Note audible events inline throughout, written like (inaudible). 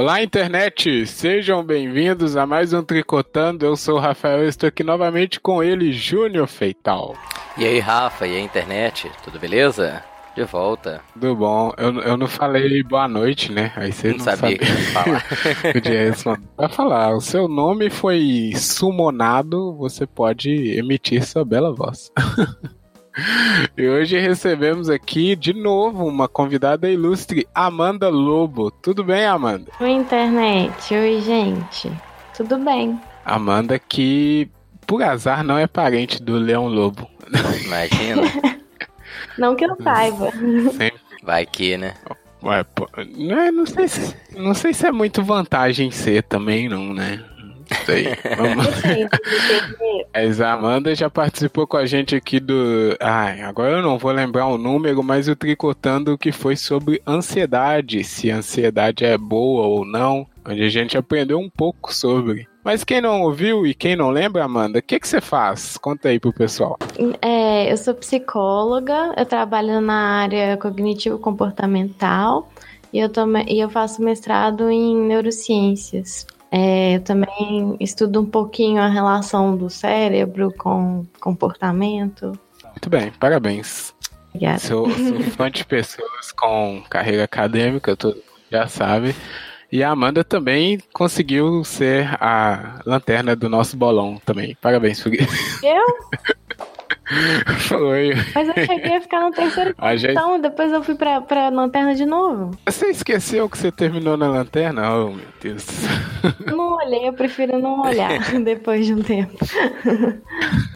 Olá, internet! Sejam bem-vindos a mais um Tricotando. Eu sou o Rafael e estou aqui novamente com ele, Júnior Feital. E aí, Rafa, e aí, internet? Tudo beleza? De volta. Tudo bom. Eu, eu não falei boa noite, né? Aí você não, não sabia que ia falar. (laughs) Podia responder. Vai falar, o seu nome foi sumonado, você pode emitir sua bela voz. (laughs) E hoje recebemos aqui de novo uma convidada ilustre, Amanda Lobo. Tudo bem, Amanda? Oi, internet. Oi, gente. Tudo bem. Amanda, que por azar não é parente do Leão Lobo. Imagina. (laughs) não que eu saiba. Sempre. (laughs) Vai que, né? Ué, pô, não, é, não, sei se, não sei se é muito vantagem ser também, não, né? Sei. (laughs) Vamos... a Amanda já participou com a gente aqui do. Ai, agora eu não vou lembrar o número, mas o Tricotando que foi sobre ansiedade, se a ansiedade é boa ou não, onde a gente aprendeu um pouco sobre. Mas quem não ouviu e quem não lembra, Amanda, o que, que você faz? Conta aí pro pessoal. É, eu sou psicóloga, eu trabalho na área cognitivo-comportamental e eu, também, e eu faço mestrado em neurociências. É, eu também estudo um pouquinho a relação do cérebro com comportamento. Muito bem, parabéns. Obrigada. Sou, sou fã de (laughs) pessoas com carreira acadêmica, todo mundo já sabe. E a Amanda também conseguiu ser a lanterna do nosso bolão também. Parabéns, Fugui. Eu? (laughs) (laughs) Foi. Mas eu cheguei a ficar no terceiro então depois eu fui pra, pra lanterna de novo. Você esqueceu que você terminou na lanterna? Oh, meu Deus. (laughs) Não olhei, eu prefiro não olhar (laughs) depois de um tempo.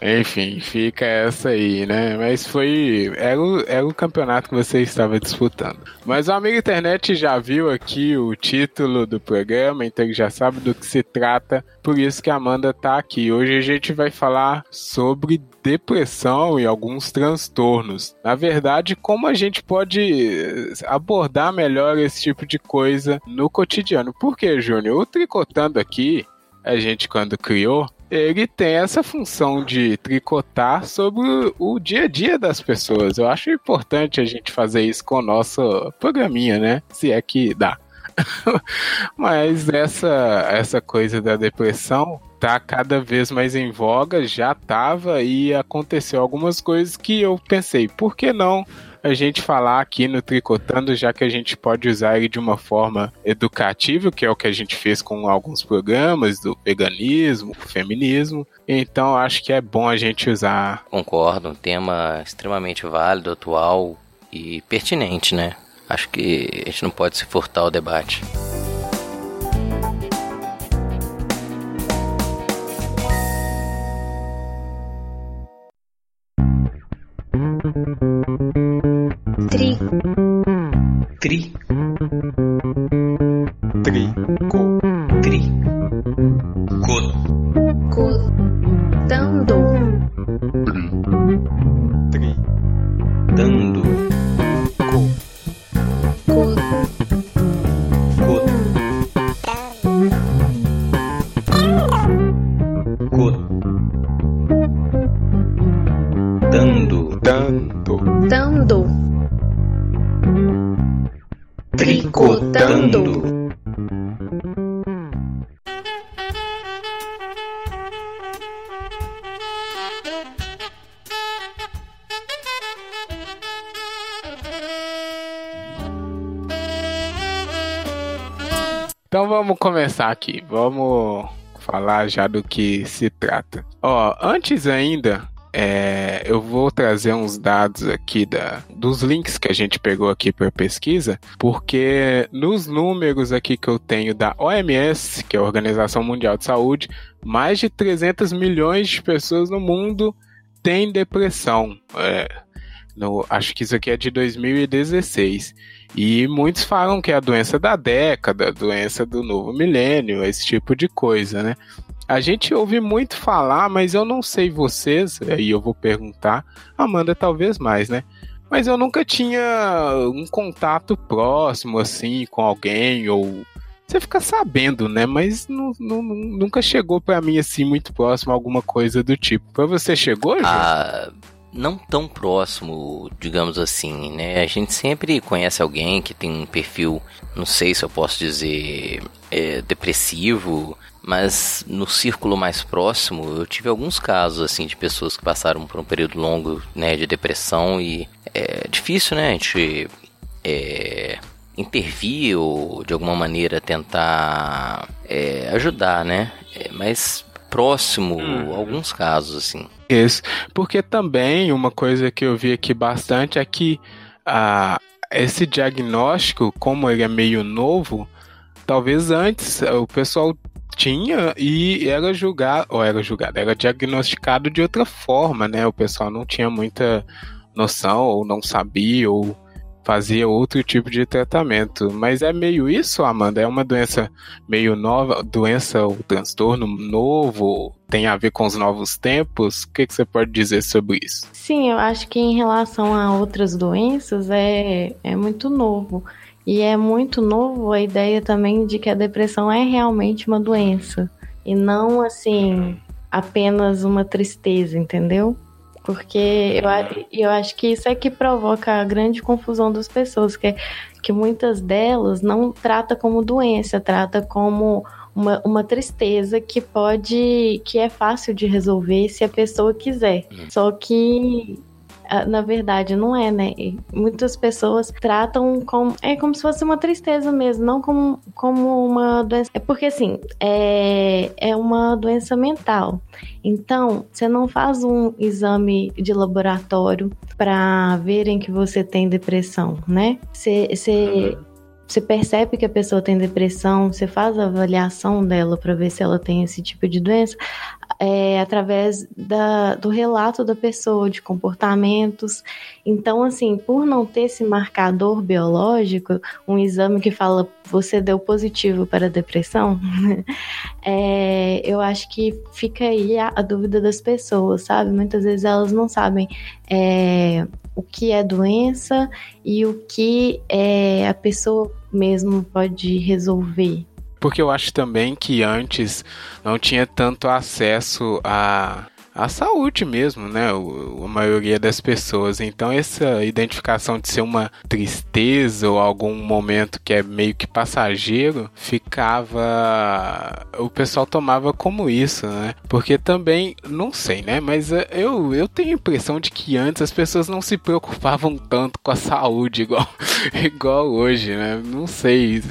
Enfim, fica essa aí, né? Mas foi. Era o, era o campeonato que você estava disputando. Mas o amigo internet já viu aqui o título do programa, então ele já sabe do que se trata. Por isso que a Amanda tá aqui. Hoje a gente vai falar sobre depressão e alguns transtornos. Na verdade, como a gente pode abordar melhor esse tipo de coisa no cotidiano? Porque, Júnior, o tricotando aqui, a gente quando criou, ele tem essa função de tricotar sobre o dia a dia das pessoas. Eu acho importante a gente fazer isso com o nosso programinha, né? Se é que dá. (laughs) Mas essa, essa coisa da depressão tá cada vez mais em voga, já tava e aconteceu algumas coisas que eu pensei, por que não a gente falar aqui no Tricotando, já que a gente pode usar ele de uma forma educativa, que é o que a gente fez com alguns programas do veganismo, feminismo. Então acho que é bom a gente usar. Concordo, um tema extremamente válido, atual e pertinente, né? Acho que a gente não pode se furtar o debate. Три. Три. Три. Ко. Три. Кот. Кот. Começar aqui. Vamos falar já do que se trata. Ó, antes ainda é, eu vou trazer uns dados aqui da, dos links que a gente pegou aqui para pesquisa, porque nos números aqui que eu tenho da OMS, que é a Organização Mundial de Saúde, mais de 300 milhões de pessoas no mundo têm depressão. É, no, acho que isso aqui é de 2016. E muitos falam que é a doença da década, a doença do novo milênio, esse tipo de coisa, né? A gente ouve muito falar, mas eu não sei vocês, aí eu vou perguntar, Amanda talvez mais, né? Mas eu nunca tinha um contato próximo assim com alguém ou você fica sabendo, né? Mas não, não- nunca chegou pra mim assim muito próximo alguma coisa do tipo. Pra você chegou, Ju? Ah, não tão próximo, digamos assim, né? A gente sempre conhece alguém que tem um perfil, não sei se eu posso dizer, é, depressivo, mas no círculo mais próximo eu tive alguns casos assim de pessoas que passaram por um período longo, né, de depressão e é difícil, né? A gente é, intervir ou de alguma maneira tentar é, ajudar, né? É, mas próximo, alguns casos assim. Isso. Porque também uma coisa que eu vi aqui bastante é que ah, esse diagnóstico, como ele é meio novo, talvez antes o pessoal tinha e era julgado, ou era julgado, era diagnosticado de outra forma, né? O pessoal não tinha muita noção, ou não sabia, ou fazia outro tipo de tratamento. Mas é meio isso, Amanda? É uma doença meio nova, doença ou transtorno novo? Tem a ver com os novos tempos? O que, que você pode dizer sobre isso? Sim, eu acho que em relação a outras doenças é, é muito novo. E é muito novo a ideia também de que a depressão é realmente uma doença. E não, assim, apenas uma tristeza, entendeu? Porque eu, eu acho que isso é que provoca a grande confusão das pessoas, que, é- que muitas delas não trata como doença, trata como uma, uma tristeza que pode, que é fácil de resolver se a pessoa quiser. Só que na verdade não é, né? Muitas pessoas tratam como é como se fosse uma tristeza mesmo, não como, como uma doença. É porque assim, é, é uma doença mental. Então, você não faz um exame de laboratório para verem que você tem depressão, né? Você, você, você percebe que a pessoa tem depressão, você faz a avaliação dela para ver se ela tem esse tipo de doença é, através da, do relato da pessoa, de comportamentos. Então, assim, por não ter esse marcador biológico, um exame que fala você deu positivo para depressão, (laughs) é, eu acho que fica aí a, a dúvida das pessoas, sabe? Muitas vezes elas não sabem é, o que é doença e o que é, a pessoa mesmo pode resolver. Porque eu acho também que antes não tinha tanto acesso a a saúde mesmo, né? A maioria das pessoas. Então, essa identificação de ser uma tristeza ou algum momento que é meio que passageiro ficava. O pessoal tomava como isso, né? Porque também, não sei, né? Mas eh, eu, eu tenho a impressão de que antes as pessoas não se preocupavam tanto com a saúde igual, (laughs) igual hoje, né? Não sei.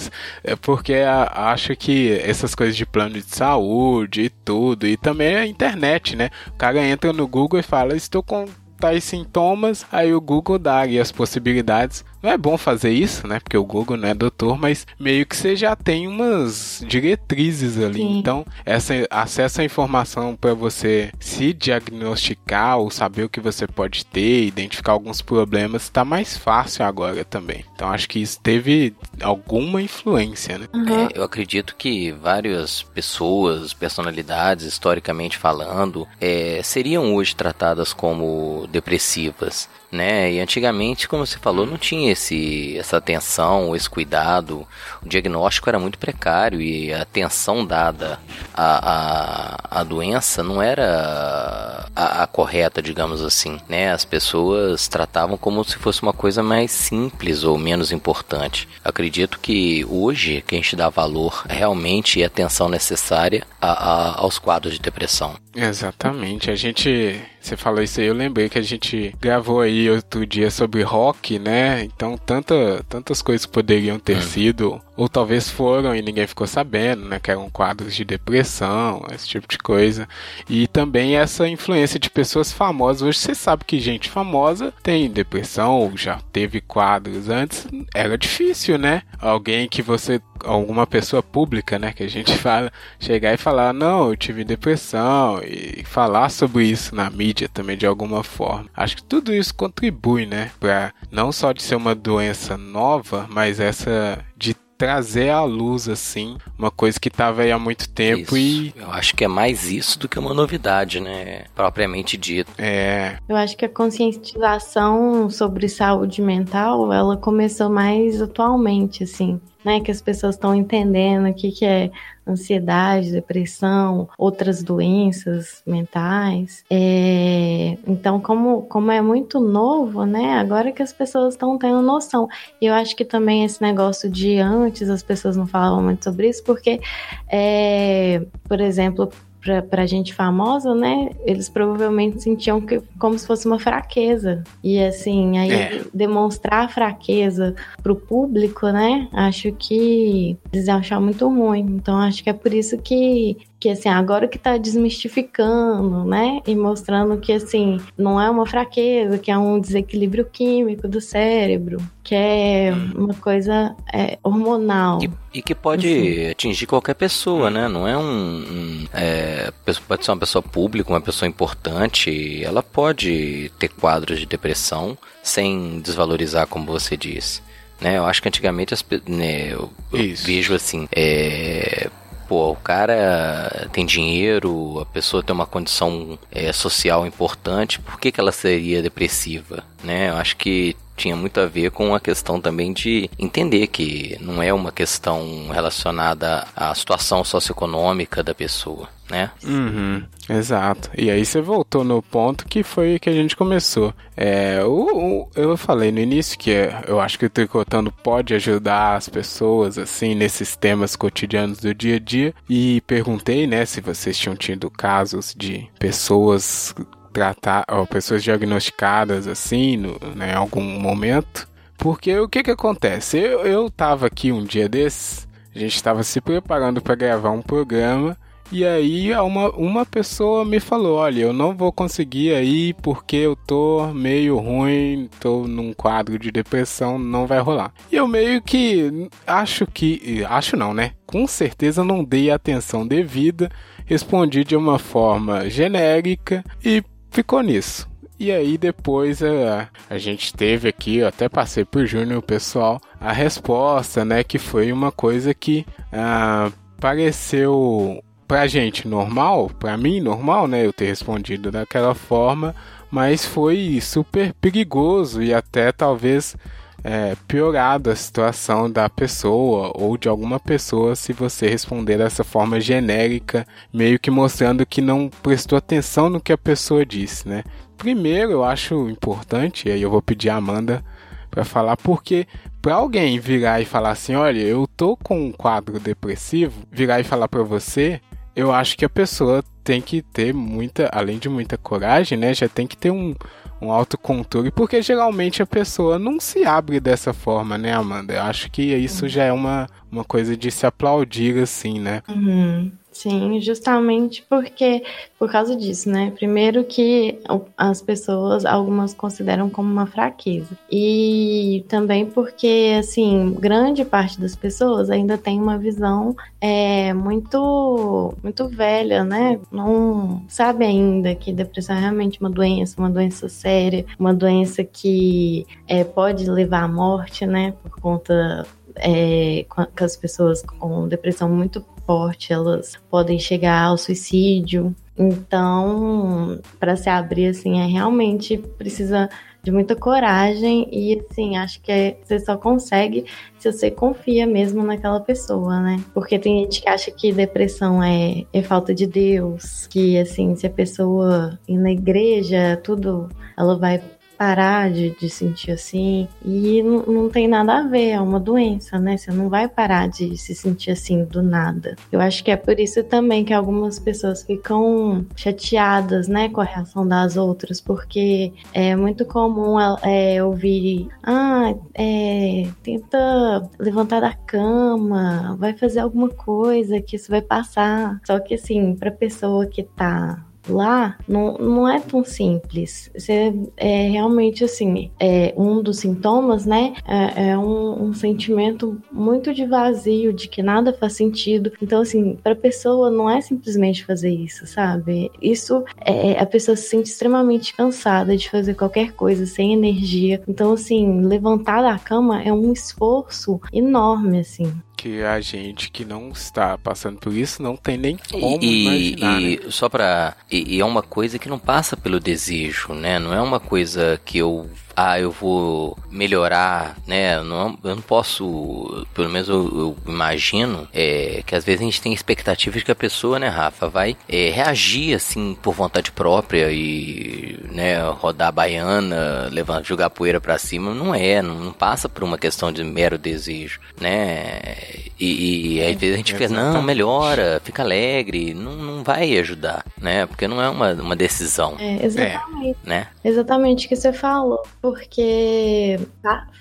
É porque acho que essas coisas de plano de saúde e tudo, e também a internet, né? O cara entra no Google e fala: Estou com tais sintomas, aí o Google dá ali as possibilidades. Não é bom fazer isso, né? Porque o Google não é doutor, mas meio que você já tem umas diretrizes ali. Sim. Então, essa acesso à informação para você se diagnosticar ou saber o que você pode ter, identificar alguns problemas, está mais fácil agora também. Então, acho que isso teve alguma influência, né? Uhum. É, eu acredito que várias pessoas, personalidades, historicamente falando, é, seriam hoje tratadas como depressivas. Né? E antigamente, como você falou, não tinha esse, essa atenção, esse cuidado. O diagnóstico era muito precário e a atenção dada à, à, à doença não era a, a correta, digamos assim. Né? As pessoas tratavam como se fosse uma coisa mais simples ou menos importante. Acredito que hoje que a gente dá valor realmente e atenção necessária a- a- aos quadros de depressão. Exatamente. A gente. Você falou isso aí, eu lembrei que a gente gravou aí outro dia sobre rock, né? Então, tanta, tantas coisas poderiam ter sido, ou talvez foram e ninguém ficou sabendo, né? Que eram quadros de depressão, esse tipo de coisa. E também essa influência de pessoas famosas. Hoje você sabe que gente famosa tem depressão, ou já teve quadros antes. Era difícil, né? Alguém que você. Alguma pessoa pública, né? Que a gente (laughs) fala, chegar e falar, não, eu tive depressão, e falar sobre isso na mídia também de alguma forma. Acho que tudo isso contribui, né? Pra não só de ser uma doença nova, mas essa de trazer à luz, assim, uma coisa que tava aí há muito tempo Isso. e. Eu acho que é mais isso do que uma novidade, né? Propriamente dito. É, Eu acho que a conscientização sobre saúde mental, ela começou mais atualmente, assim. Né, que as pessoas estão entendendo o que, que é ansiedade, depressão, outras doenças mentais. É, então, como, como é muito novo, né? Agora que as pessoas estão tendo noção. E eu acho que também esse negócio de antes as pessoas não falavam muito sobre isso, porque, é, por exemplo, para gente famosa, né? Eles provavelmente sentiam que como se fosse uma fraqueza. E assim, aí é. demonstrar fraqueza pro público, né? Acho que eles iam achar muito ruim. Então acho que é por isso que que assim, agora que tá desmistificando, né? E mostrando que assim, não é uma fraqueza, que é um desequilíbrio químico do cérebro, que é hum. uma coisa é, hormonal. E, e, que pode assim. atingir qualquer pessoa, né? Não é um. um é, pode ser uma pessoa pública, uma pessoa importante, ela pode ter quadros de depressão sem desvalorizar, como você disse. Né, eu acho que antigamente as, né, eu, eu vejo assim, é, pô, o cara tem dinheiro, a pessoa tem uma condição é, social importante, por que, que ela seria depressiva? Né? Eu acho que tinha muito a ver com a questão também de entender que não é uma questão relacionada à situação socioeconômica da pessoa, né? Uhum, exato. E aí você voltou no ponto que foi que a gente começou. É, o, o, eu falei no início que eu acho que o Tricotando pode ajudar as pessoas, assim, nesses temas cotidianos do dia a dia. E perguntei, né, se vocês tinham tido casos de pessoas tratar, ó, pessoas diagnosticadas assim, no, né, em algum momento. Porque o que que acontece? Eu, eu tava aqui um dia desses, a gente estava se preparando para gravar um programa e aí uma, uma pessoa me falou, olha, eu não vou conseguir aí porque eu tô meio ruim, tô num quadro de depressão, não vai rolar. E eu meio que acho que, acho não, né? Com certeza não dei atenção devida, respondi de uma forma genérica e ficou nisso. E aí depois a, é, a gente teve aqui, eu até passei por Júnior, pessoal, a resposta, né? Que foi uma coisa que ah, pareceu pra gente normal, pra mim normal, né? Eu ter respondido daquela forma, mas foi super perigoso e até talvez é, piorado a situação da pessoa ou de alguma pessoa se você responder dessa forma genérica, meio que mostrando que não prestou atenção no que a pessoa disse, né? Primeiro, eu acho importante, e aí eu vou pedir a Amanda para falar, porque para alguém virar e falar assim, olha, eu tô com um quadro depressivo, virar e falar para você, eu acho que a pessoa tem que ter muita, além de muita coragem, né? Já tem que ter um, um autocontrole, porque geralmente a pessoa não se abre dessa forma, né, Amanda? Eu acho que isso já é uma, uma coisa de se aplaudir, assim, né? Uhum. Sim, justamente porque por causa disso, né? Primeiro que as pessoas, algumas consideram como uma fraqueza. E também porque, assim, grande parte das pessoas ainda tem uma visão é, muito, muito velha, né? Não sabe ainda que depressão é realmente uma doença, uma doença séria, uma doença que é, pode levar à morte, né? Por conta é, com as pessoas com depressão muito forte, elas podem chegar ao suicídio. Então, para se abrir assim, é realmente precisa de muita coragem e assim, acho que é, você só consegue se você confia mesmo naquela pessoa, né? Porque tem gente que acha que depressão é, é falta de Deus, que assim, se a pessoa ir na igreja, tudo, ela vai parar de, de sentir assim. E não, tem nada a ver, é uma doença, né? Você não vai parar de se sentir assim do nada. Eu acho que é por isso também que algumas pessoas ficam chateadas, né, com a reação das outras, porque é muito comum é, ouvir: ah, é, tenta levantar da cama, vai fazer alguma coisa que isso vai passar. Só que assim, pra pessoa que tá lá não, não é tão simples. Você é realmente assim, é um dos sintomas, né? É, é um, um, sentimento muito de vazio, de que nada faz sentido. Então, assim, para pessoa não é simplesmente fazer isso, sabe? Isso é a pessoa se sente extremamente cansada de fazer qualquer coisa sem energia. Então, assim, levantar da cama é um esforço enorme, assim que a gente que não está passando por isso não tem nem como e, imaginar. E né? só para e, e, é uma coisa que não passa pelo desejo, né? Não é uma coisa que eu ah, eu vou melhorar, né? Eu não, eu não posso, pelo menos eu, eu imagino, é, que às vezes a gente tem expectativas de que a pessoa, né, Rafa, vai é, reagir assim por vontade própria e, né, rodar a baiana, levantar, jogar poeira para cima. Não é, não, não, passa por uma questão de mero desejo, né? E, e às vezes a gente fica, não, melhora, fica alegre, não, não vai ajudar, né? Porque não é uma, uma decisão. É, exatamente. É, né? Exatamente o que você falou. Porque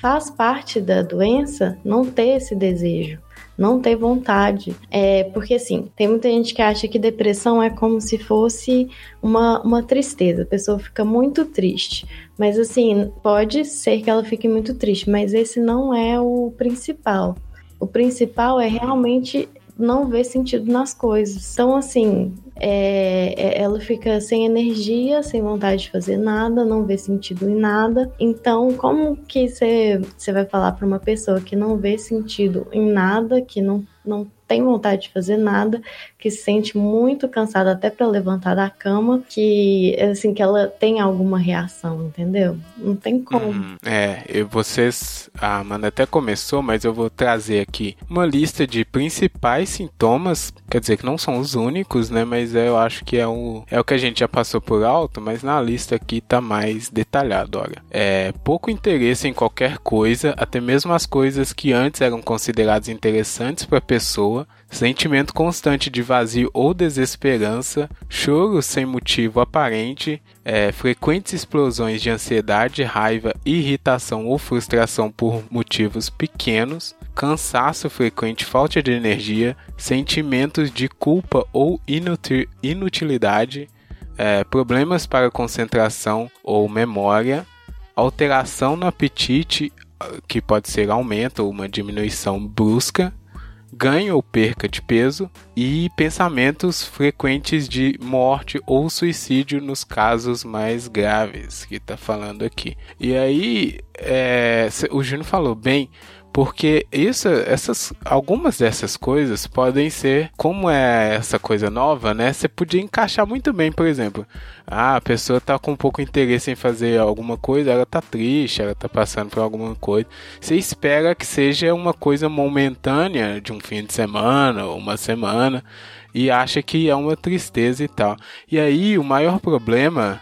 faz parte da doença não ter esse desejo não ter vontade. É, porque assim, tem muita gente que acha que depressão é como se fosse uma, uma tristeza. A pessoa fica muito triste. Mas assim, pode ser que ela fique muito triste, mas esse não é o principal. O principal é realmente não ver sentido nas coisas. Então, assim, é, é, ela fica sem energia, sem vontade de fazer nada, não vê sentido em nada. Então, como que você vai falar para uma pessoa que não vê sentido em nada, que não, não tem vontade de fazer nada, que se sente muito cansada até para levantar da cama, que assim que ela tem alguma reação, entendeu? Não tem como. Hum, é, eu, vocês, a Amanda até começou, mas eu vou trazer aqui uma lista de principais sintomas, quer dizer que não são os únicos, né, mas eu acho que é o é o que a gente já passou por alto, mas na lista aqui tá mais detalhado, olha. É pouco interesse em qualquer coisa, até mesmo as coisas que antes eram consideradas interessantes para pessoa sentimento constante de vazio ou desesperança, choro sem motivo aparente, é, frequentes explosões de ansiedade, raiva, irritação ou frustração por motivos pequenos, cansaço frequente, falta de energia, sentimentos de culpa ou inutilidade, é, problemas para concentração ou memória, alteração no apetite, que pode ser aumento ou uma diminuição brusca, ganho ou perca de peso e pensamentos frequentes de morte ou suicídio nos casos mais graves que está falando aqui. E aí, é, o Júnior falou bem, porque isso, essas, algumas dessas coisas podem ser, como é essa coisa nova, né? Você podia encaixar muito bem, por exemplo. Ah, a pessoa tá com um pouco interesse em fazer alguma coisa, ela tá triste, ela tá passando por alguma coisa. Você espera que seja uma coisa momentânea de um fim de semana ou uma semana e acha que é uma tristeza e tal. E aí o maior problema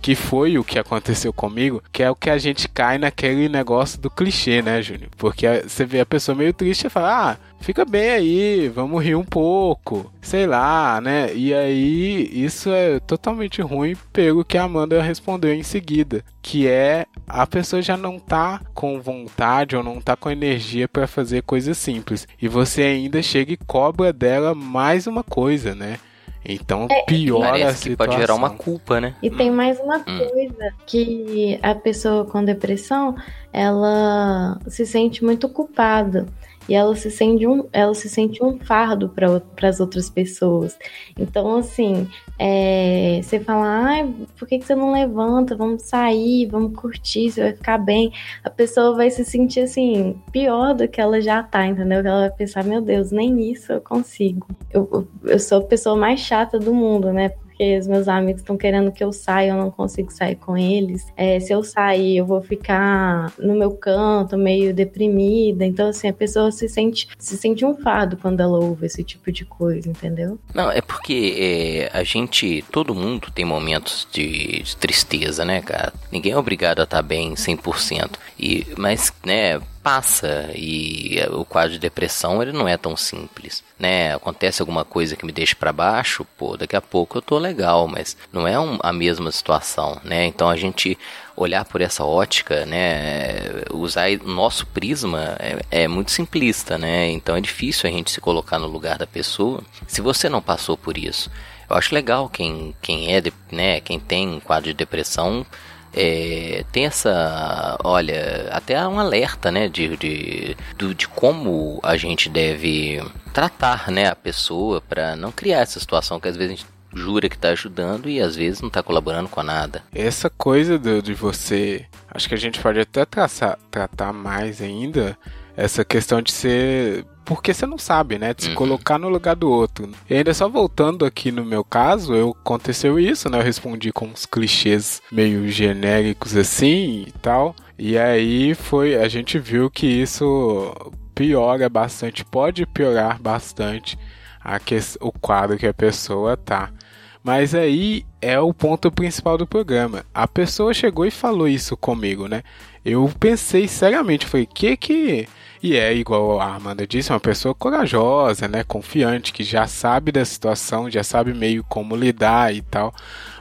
que foi o que aconteceu comigo, que é o que a gente cai naquele negócio do clichê, né, Júnior? Porque você vê a pessoa meio triste e fala, ah, fica bem aí, vamos rir um pouco, sei lá, né? E aí isso é totalmente ruim pelo que a Amanda respondeu em seguida, que é a pessoa já não tá com vontade ou não tá com energia para fazer coisas simples e você ainda chega e cobra dela mais uma coisa, né? Então é, piora a situação. que pode gerar uma culpa, né? E tem mais uma hum. coisa que a pessoa com depressão, ela se sente muito culpada e ela se sente um, ela se sente um fardo para as outras pessoas. Então, assim, é, você fala, ai, por que, que você não levanta? Vamos sair, vamos curtir, você vai ficar bem. A pessoa vai se sentir assim, pior do que ela já tá, entendeu? Ela vai pensar, meu Deus, nem isso eu consigo. Eu, eu sou a pessoa mais chata do mundo, né? Porque os meus amigos estão querendo que eu saia, eu não consigo sair com eles. É, se eu sair, eu vou ficar no meu canto, meio deprimida. Então, assim, a pessoa se sente, se sente um fardo quando ela ouve esse tipo de coisa, entendeu? Não, é porque é, a gente, todo mundo tem momentos de, de tristeza, né, cara? Ninguém é obrigado a estar bem 100%. E, mas, né, passa e o quadro de depressão ele não é tão simples, né? Acontece alguma coisa que me deixa para baixo, pô, daqui a pouco eu tô legal, mas não é um, a mesma situação, né? Então a gente olhar por essa ótica, né, usar o nosso prisma é, é, muito simplista, né? Então é difícil a gente se colocar no lugar da pessoa se você não passou por isso. Eu acho legal quem, quem é, né, quem tem um quadro de depressão é, tem essa, olha, até um alerta, né, de, de, de, de como a gente deve tratar, né, a pessoa para não criar essa situação que às vezes a gente jura que está ajudando e às vezes não está colaborando com nada. Essa coisa de, de você, acho que a gente pode até traçar, tratar mais ainda essa questão de ser porque você não sabe, né? De se Uhum. colocar no lugar do outro. E ainda só voltando aqui no meu caso, eu aconteceu isso, né? Eu respondi com uns clichês meio genéricos assim e tal. E aí foi, a gente viu que isso piora bastante, pode piorar bastante a que, o quadro que a pessoa tá. Mas aí é o ponto principal do programa. A pessoa chegou e falou isso comigo, né? Eu pensei seriamente, falei, que que. E é igual a Amanda disse, uma pessoa corajosa, né? Confiante, que já sabe da situação, já sabe meio como lidar e tal.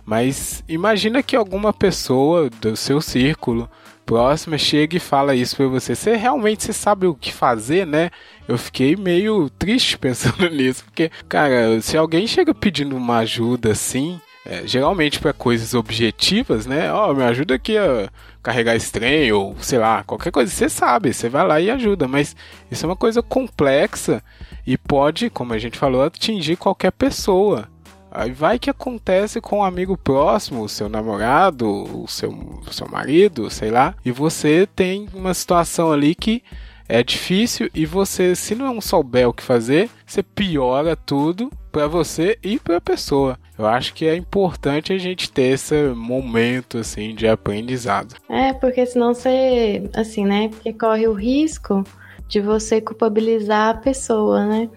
Mas imagina que alguma pessoa do seu círculo próxima chega e fala isso pra você. Você realmente você sabe o que fazer, né? Eu fiquei meio triste (laughs) pensando nisso, porque, cara, se alguém chega pedindo uma ajuda assim, é, geralmente para coisas objetivas, né? Ó, me ajuda aqui a carregar esse trem, ou sei lá, qualquer coisa, você sabe, você vai lá e ajuda, mas isso é uma coisa complexa e pode, como a gente falou, atingir qualquer pessoa. Aí vai que acontece com um amigo próximo, o seu namorado, o seu, o seu marido, sei lá, e você tem uma situação ali que é difícil e você, se não souber o que fazer, você piora tudo para você e para a pessoa. Eu acho que é importante a gente ter esse momento assim de aprendizado. É, porque senão você, assim, né? Porque corre o risco de você culpabilizar a pessoa, né?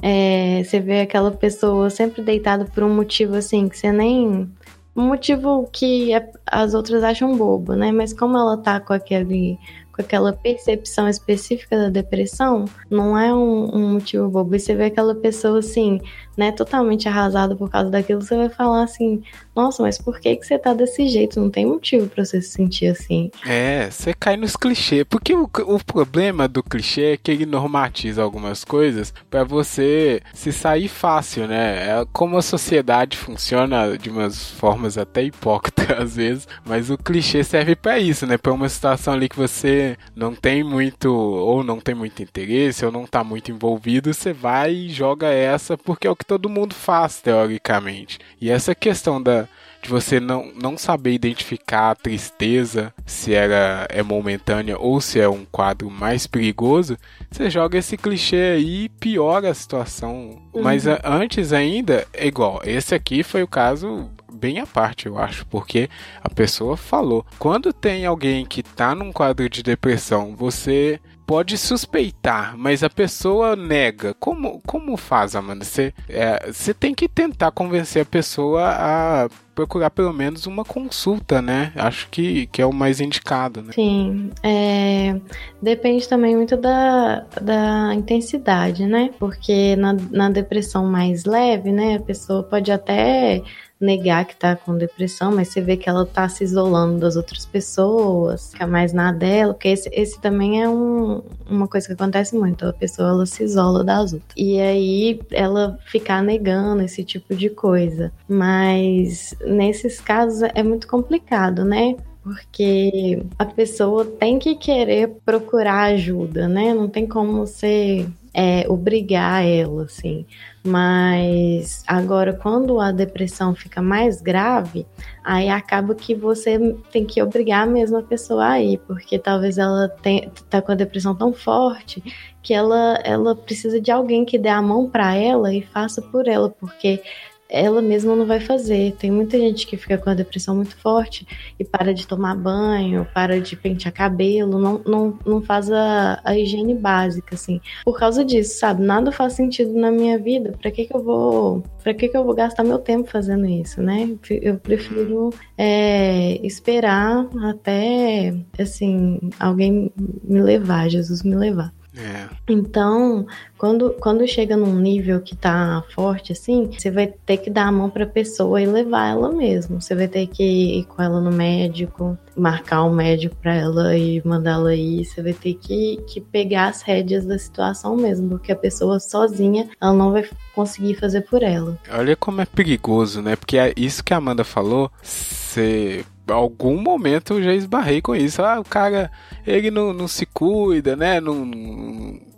É, você vê aquela pessoa sempre deitada por um motivo assim que você nem. Um motivo que as outras acham bobo, né? Mas como ela tá com aquele. Aquela percepção específica da depressão, não é um, um motivo bobo. E você vê aquela pessoa assim, né, totalmente arrasada por causa daquilo, você vai falar assim: Nossa, mas por que, que você tá desse jeito? Não tem motivo pra você se sentir assim. É, você cai nos clichês. Porque o, o problema do clichê é que ele normatiza algumas coisas pra você se sair fácil, né? É como a sociedade funciona de umas formas até hipócritas (laughs) às vezes, mas o clichê serve pra isso, né? Pra uma situação ali que você não tem muito ou não tem muito interesse ou não tá muito envolvido, você vai e joga essa porque é o que todo mundo faz teoricamente. E essa questão da de você não, não saber identificar a tristeza, se era é momentânea ou se é um quadro mais perigoso, você joga esse clichê aí e piora a situação. Mas a- antes ainda, é igual, esse aqui foi o caso bem à parte, eu acho, porque a pessoa falou. Quando tem alguém que tá num quadro de depressão, você pode suspeitar, mas a pessoa nega. Como, como faz, Amanda? Você é, tem que tentar convencer a pessoa a procurar pelo menos uma consulta, né? Acho que, que é o mais indicado, né? Sim, é, depende também muito da, da intensidade, né? Porque na, na depressão mais leve, né, a pessoa pode até negar que tá com depressão, mas você vê que ela tá se isolando das outras pessoas, fica mais na dela, porque esse, esse também é um, uma coisa que acontece muito, a pessoa ela se isola das outras. E aí ela ficar negando esse tipo de coisa. Mas nesses casos é muito complicado, né? Porque a pessoa tem que querer procurar ajuda, né? Não tem como você é, obrigar ela, assim. Mas agora, quando a depressão fica mais grave, aí acaba que você tem que obrigar mesmo a pessoa a ir, porque talvez ela tenha, tá com a depressão tão forte que ela, ela precisa de alguém que dê a mão para ela e faça por ela, porque ela mesma não vai fazer. Tem muita gente que fica com a depressão muito forte e para de tomar banho, para de pentear cabelo, não, não, não faz a, a higiene básica, assim. Por causa disso, sabe? Nada faz sentido na minha vida. Pra que que eu vou... Pra que que eu vou gastar meu tempo fazendo isso, né? Eu prefiro é, esperar até, assim, alguém me levar, Jesus me levar. É. Então, quando, quando chega num nível que tá forte assim, você vai ter que dar a mão pra pessoa e levar ela mesmo. Você vai ter que ir com ela no médico, marcar um médico pra ela e mandar ela ir. Você vai ter que, que pegar as rédeas da situação mesmo, porque a pessoa sozinha, ela não vai conseguir fazer por ela. Olha como é perigoso, né? Porque é isso que a Amanda falou, você algum momento eu já esbarrei com isso. Ah, o cara, ele não, não se cuida, né? Não,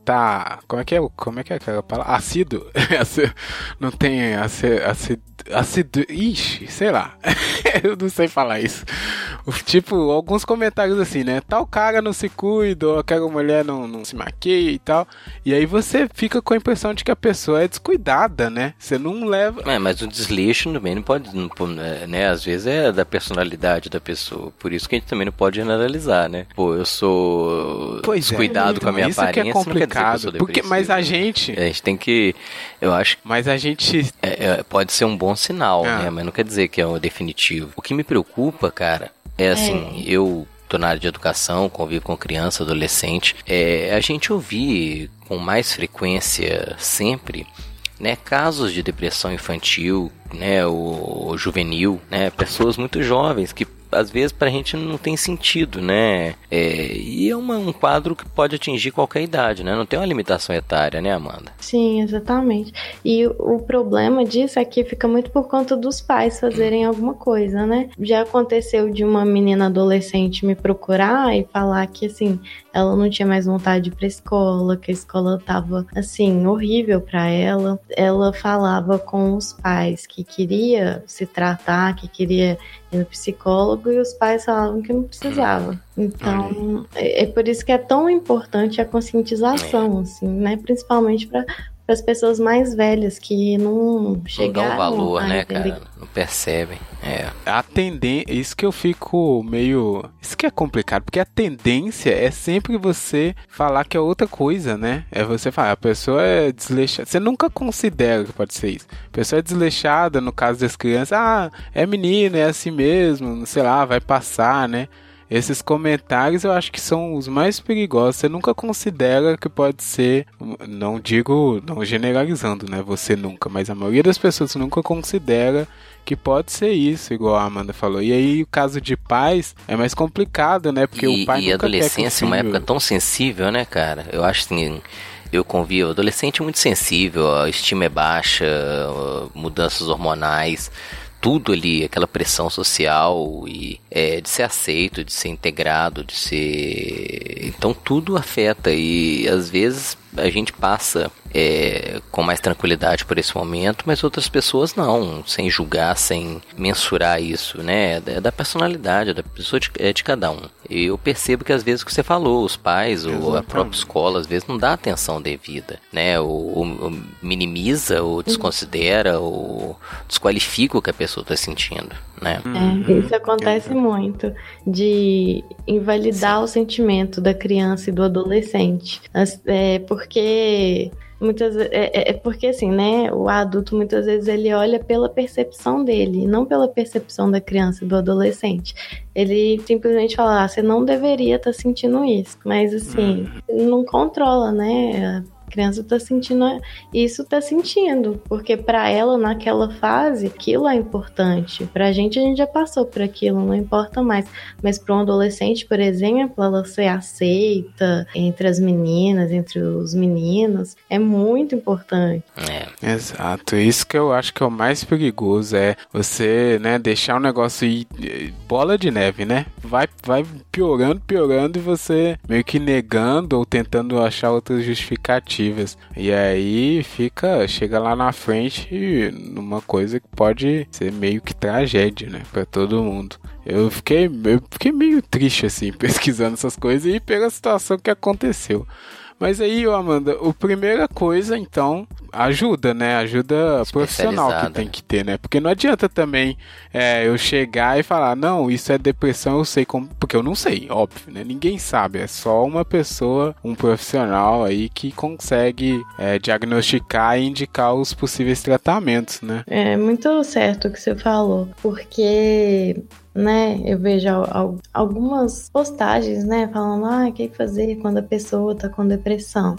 tá. Como é que é? Como é que é aquela palavra? (laughs) Ácido? não tem ácido. ácido Ixi, sei lá. (laughs) eu não sei falar isso. Tipo, alguns comentários assim, né? Tal cara não se cuida, ou aquela mulher não, não se maquia e tal. E aí você fica com a impressão de que a pessoa é descuidada, né? Você não leva. É, mas o desleixo também não pode, não, né? Às vezes é da personalidade da pessoa. Por isso que a gente também não pode generalizar, né? Pô, eu sou Pois é, descuidado então, com a minha isso aparência. é que eu complicado. Sou porque, mas a gente. A gente tem que. Eu acho que Mas a gente. é, é, pode ser um bom sinal, Ah. né? Mas não quer dizer que é o definitivo. O que me preocupa, cara, é assim, eu tô na área de educação, convivo com criança, adolescente, é a gente ouvir com mais frequência sempre né, casos de depressão infantil, né, ou juvenil, né, pessoas muito jovens que às vezes pra gente não tem sentido, né? É, e é uma- um quadro que pode atingir qualquer idade, né? Não tem uma limitação etária, né, Amanda? Sim, exatamente. E o problema disso é que fica muito por conta dos pais fazerem alguma coisa, né? Já aconteceu de uma menina adolescente me procurar e falar que, assim, ela não tinha mais vontade pra escola, que a escola tava, assim, horrível pra ela. Ela falava com os pais que queria se tratar, que queria no psicólogo e os pais falavam que não precisava. Então, é, é por isso que é tão importante a conscientização, assim, né? Principalmente para as pessoas mais velhas que não Não dão chegaram valor, a né, entender cara? Não percebem. É. A tendência. Isso que eu fico meio. Isso que é complicado, porque a tendência é sempre você falar que é outra coisa, né? É você falar, a pessoa é desleixada. Você nunca considera que pode ser isso. A pessoa é desleixada, no caso das crianças, ah, é menina, é assim mesmo, sei lá, vai passar, né? Esses comentários eu acho que são os mais perigosos. Você nunca considera que pode ser, não digo, não generalizando, né? Você nunca, mas a maioria das pessoas nunca considera que pode ser isso, igual a Amanda falou. E aí o caso de pais é mais complicado, né? Porque e, o pai e a nunca adolescência é uma época tão sensível, né, cara? Eu acho assim. Eu convivo, o adolescente é muito sensível, a estima é baixa, mudanças hormonais, tudo ali, aquela pressão social e é, de ser aceito, de ser integrado, de ser. Então tudo afeta e às vezes a gente passa é, com mais tranquilidade por esse momento, mas outras pessoas não, sem julgar, sem mensurar isso, né? É da personalidade, é da pessoa de, é de cada um. E eu percebo que às vezes o que você falou, os pais ou a Exatamente. própria escola, às vezes não dá atenção devida, né? Ou, ou- ou minimiza, ou desconsidera, ou desqualifica o que a pessoa está sentindo, né? É, isso acontece muito, de invalidar o sentimento da criança e do adolescente. É, porque muitas é, é- é porque assim, né? O adulto muitas vezes ele olha pela percepção dele, e não pela percepção da criança e do adolescente. Ele simplesmente fala, ah, você não deveria estar sentindo isso. Mas assim, não controla, né? A criança tá sentindo isso tá sentindo, porque pra ela naquela fase aquilo é importante. Pra gente a gente já passou por aquilo, não importa mais. Mas para um adolescente, por exemplo, ela ser aceita entre as meninas, entre os meninos, é muito importante. É. Exato, isso que eu acho que é o mais perigoso é você, né, deixar o negócio ir eh, bola de neve, né? Vai, vai piorando, piorando e você meio que negando ou tentando achar outras justificativas. E aí fica, chega lá na frente numa coisa que pode ser meio que tragédia, né, para todo mundo. Eu fiquei, eu fiquei meio triste assim (laughs) pesquisando essas coisas e pela situação que aconteceu. Mas aí, Amanda, a primeira coisa, então, ajuda, né? Ajuda profissional que tem né? que ter, né? Porque não adianta também é, eu chegar e falar, não, isso é depressão, eu sei como. Porque eu não sei, óbvio, né? Ninguém sabe. É só uma pessoa, um profissional aí que consegue é, diagnosticar e indicar os possíveis tratamentos, né? É muito certo o que você falou, porque né, eu vejo al- al- algumas postagens, né, falando, ah, o que fazer quando a pessoa tá com depressão.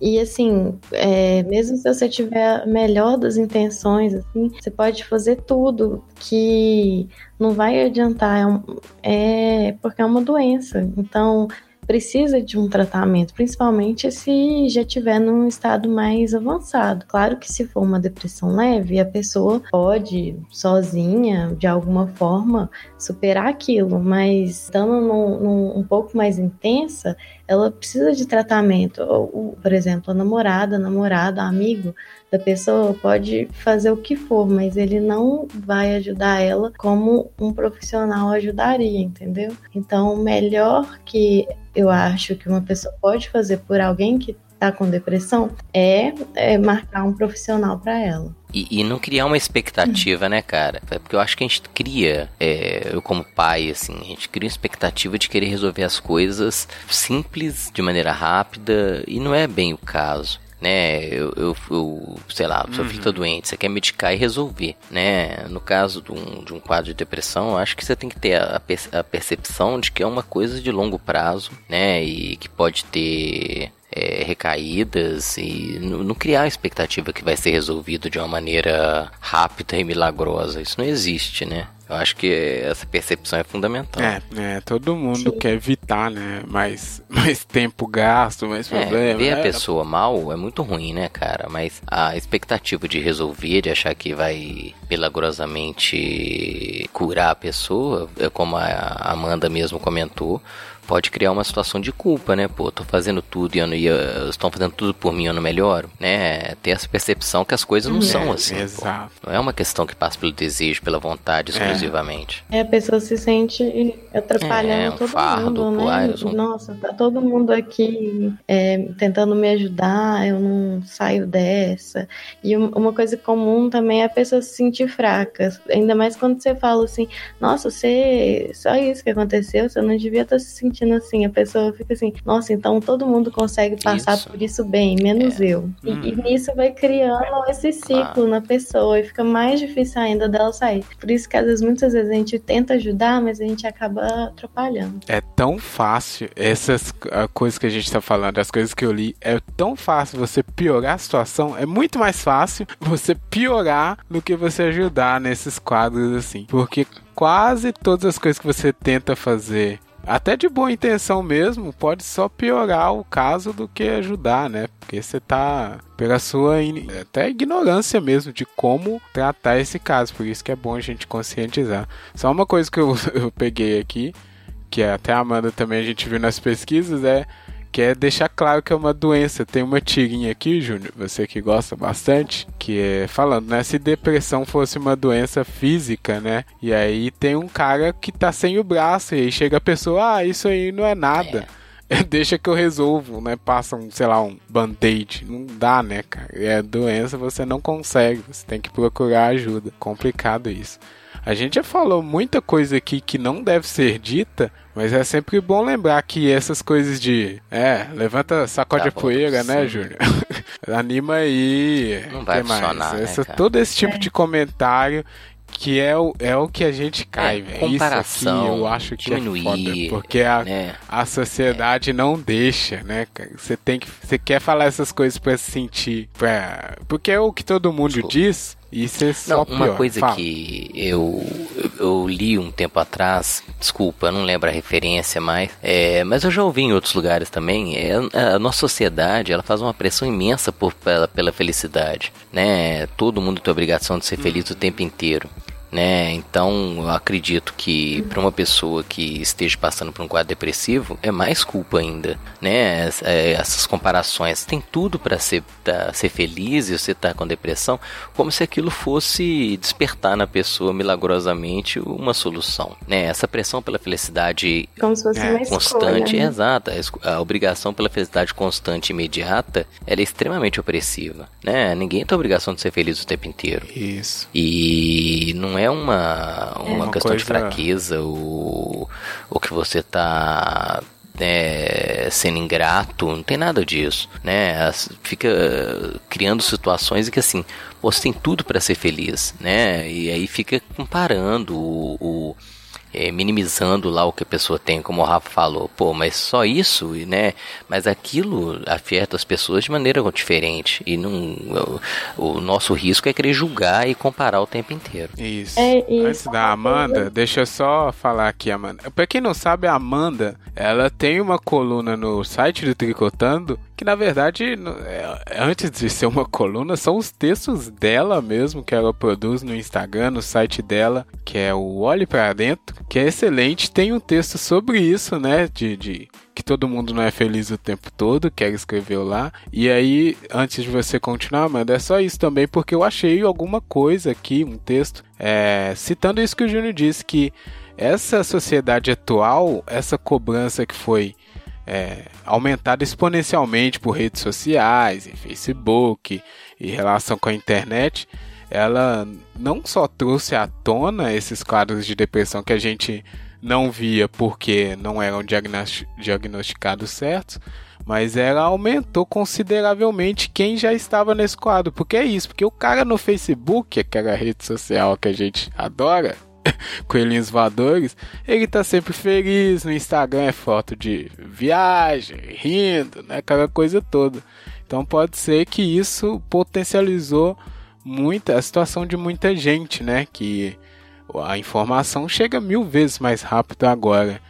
E assim, é, mesmo se você tiver a melhor das intenções, assim, você pode fazer tudo que não vai adiantar, é, um- é porque é uma doença. Então, precisa de um tratamento, principalmente se já tiver num estado mais avançado. Claro que se for uma depressão leve, a pessoa pode sozinha, de alguma forma, superar aquilo, mas estando num, num- um pouco mais intensa, ela precisa de tratamento. Ou, por exemplo, a namorada, namorado, amigo da pessoa pode fazer o que for, mas ele não vai ajudar ela como um profissional ajudaria, entendeu? Então, o melhor que eu acho que uma pessoa pode fazer por alguém que está com depressão é, é marcar um profissional para ela. E, e, não criar uma expectativa, né, cara? É porque eu acho que a gente cria, é, eu como pai, assim, a gente cria uma expectativa de querer resolver as coisas simples, de maneira rápida, e não é bem o caso né? Eu, eu, eu sei lá, sua uhum. filha tá doente, você quer medicar e resolver, né? No caso de um, de um quadro de depressão, eu acho que você tem que ter a, a percepção de que é uma coisa de longo prazo, né? E que pode ter é, recaídas e não criar a expectativa que vai ser resolvido de uma maneira rápida e milagrosa. Isso não existe, né? Eu acho que essa percepção é fundamental. É, é todo mundo Sim. quer evitar, né? Mais, (laughs) mais tempo gasto, mais é, problema. Ver a é. pessoa mal é muito ruim, né, cara? Mas a expectativa de resolver, de achar que vai milagrosamente curar a pessoa, é como a Amanda mesmo comentou, pode criar uma situação de culpa, né? Pô, tô fazendo tudo e eu não ia, estão fazendo tudo por mim e eu não melhoro, né? Ter essa percepção que as coisas não é, são assim. Exato. Pô. Não é uma questão que passa pelo desejo, pela vontade é. exclusivamente. É, a pessoa se sente atrapalhando é, um todo fardo, mundo, né? Pô, Nossa, tá todo mundo aqui é, tentando me ajudar, eu não saio dessa. E uma coisa comum também é a pessoa se sentir fraca, ainda mais quando você fala assim, nossa, você só isso que aconteceu, você não devia estar se sentindo sentindo assim, a pessoa fica assim, nossa, então todo mundo consegue passar isso. por isso bem, menos é. eu. E, hum. e, nisso vai criando esse ciclo na pessoa e fica mais difícil ainda dela sair. Por isso que às vezes, muitas vezes a gente tenta ajudar, mas a gente acaba atrapalhando. É tão fácil, essas coisas que a gente tá falando, as coisas que eu li, é tão fácil você piorar a situação, é muito mais fácil você piorar do que você ajudar nesses quadros assim. Porque quase todas as coisas que você tenta fazer até de boa intenção mesmo, pode só piorar o caso do que ajudar, né? Porque você tá pela sua até ignorância mesmo de como tratar esse caso, por isso que é bom a gente conscientizar. Só uma coisa que eu, (laughs) eu peguei aqui, que até a Amanda também a gente viu nas pesquisas, é que é deixar claro que é uma doença. Tem uma tirinha aqui, Júnior, você que gosta bastante, que é falando, né? Se depressão fosse uma doença física, né? E aí tem um cara que tá sem o braço, e aí chega a pessoa, ah, isso aí não é nada. É. (laughs) Deixa que eu resolvo, né? Passa um, sei lá, um band-aid. Não dá, né, cara? É doença, você não consegue. Você tem que procurar ajuda. Complicado isso. A gente já falou muita coisa aqui que não deve ser dita, mas é sempre bom lembrar que essas coisas de. É, levanta, sacode tá a poeira, né, Júnior? (laughs) Anima aí. Não vai funcionar. Né, Essa, todo esse tipo de comentário que é o, é o que a gente cai, é, velho. Comparação, Isso aqui eu acho que diminuir, é foda, porque a, né? a sociedade é. não deixa, né, Você tem que você quer falar essas coisas para se sentir, pra, porque é o que todo mundo Desculpa. diz isso é só não, pior. Uma coisa Fala. que eu, eu li um tempo atrás, desculpa, não lembro a referência mais, é, mas eu já ouvi em outros lugares também, é, a nossa sociedade ela faz uma pressão imensa por, pela, pela felicidade, né? Todo mundo tem a obrigação de ser feliz o tempo inteiro né? Então, eu acredito que para uma pessoa que esteja passando por um quadro depressivo, é mais culpa ainda, né? É, essas comparações tem tudo para ser tá, ser feliz e você tá com depressão, como se aquilo fosse despertar na pessoa milagrosamente uma solução, né? Essa pressão pela felicidade como se fosse é, constante, escolha, né? exata, a obrigação pela felicidade constante e imediata, ela é extremamente opressiva, né? Ninguém tem a obrigação de ser feliz o tempo inteiro. Isso. E não é é uma, uma, uma questão coisa... de fraqueza ou, ou que você está é, sendo ingrato, não tem nada disso, né? Fica criando situações em que assim, você tem tudo para ser feliz, né? E aí fica comparando o, o é, minimizando lá o que a pessoa tem, como o Rafa falou. Pô, mas só isso, né? Mas aquilo afeta as pessoas de maneira diferente. E não, o, o nosso risco é querer julgar e comparar o tempo inteiro. Isso. É, isso. Antes da Amanda, deixa eu só falar aqui, Amanda. Pra quem não sabe, a Amanda, ela tem uma coluna no site do Tricotando que na verdade, é, antes de ser uma coluna, são os textos dela mesmo que ela produz no Instagram, no site dela, que é o Olhe para Dentro, que é excelente. Tem um texto sobre isso, né? De, de que todo mundo não é feliz o tempo todo, que ela escreveu lá. E aí, antes de você continuar, Amanda, é só isso também, porque eu achei alguma coisa aqui, um texto, é, citando isso que o Júnior disse, que essa sociedade atual, essa cobrança que foi é, aumentada exponencialmente por redes sociais, em Facebook e relação com a internet, ela não só trouxe à tona esses quadros de depressão que a gente não via porque não eram diagnosticados certos, mas ela aumentou consideravelmente quem já estava nesse quadro. Porque é isso, porque o cara no Facebook, aquela rede social que a gente adora, (laughs) coelhinhos voadores, ele tá sempre feliz, no Instagram é foto de viagem, rindo, né, aquela coisa toda. Então pode ser que isso potencializou muita a situação de muita gente, né, que a informação chega mil vezes mais rápido agora.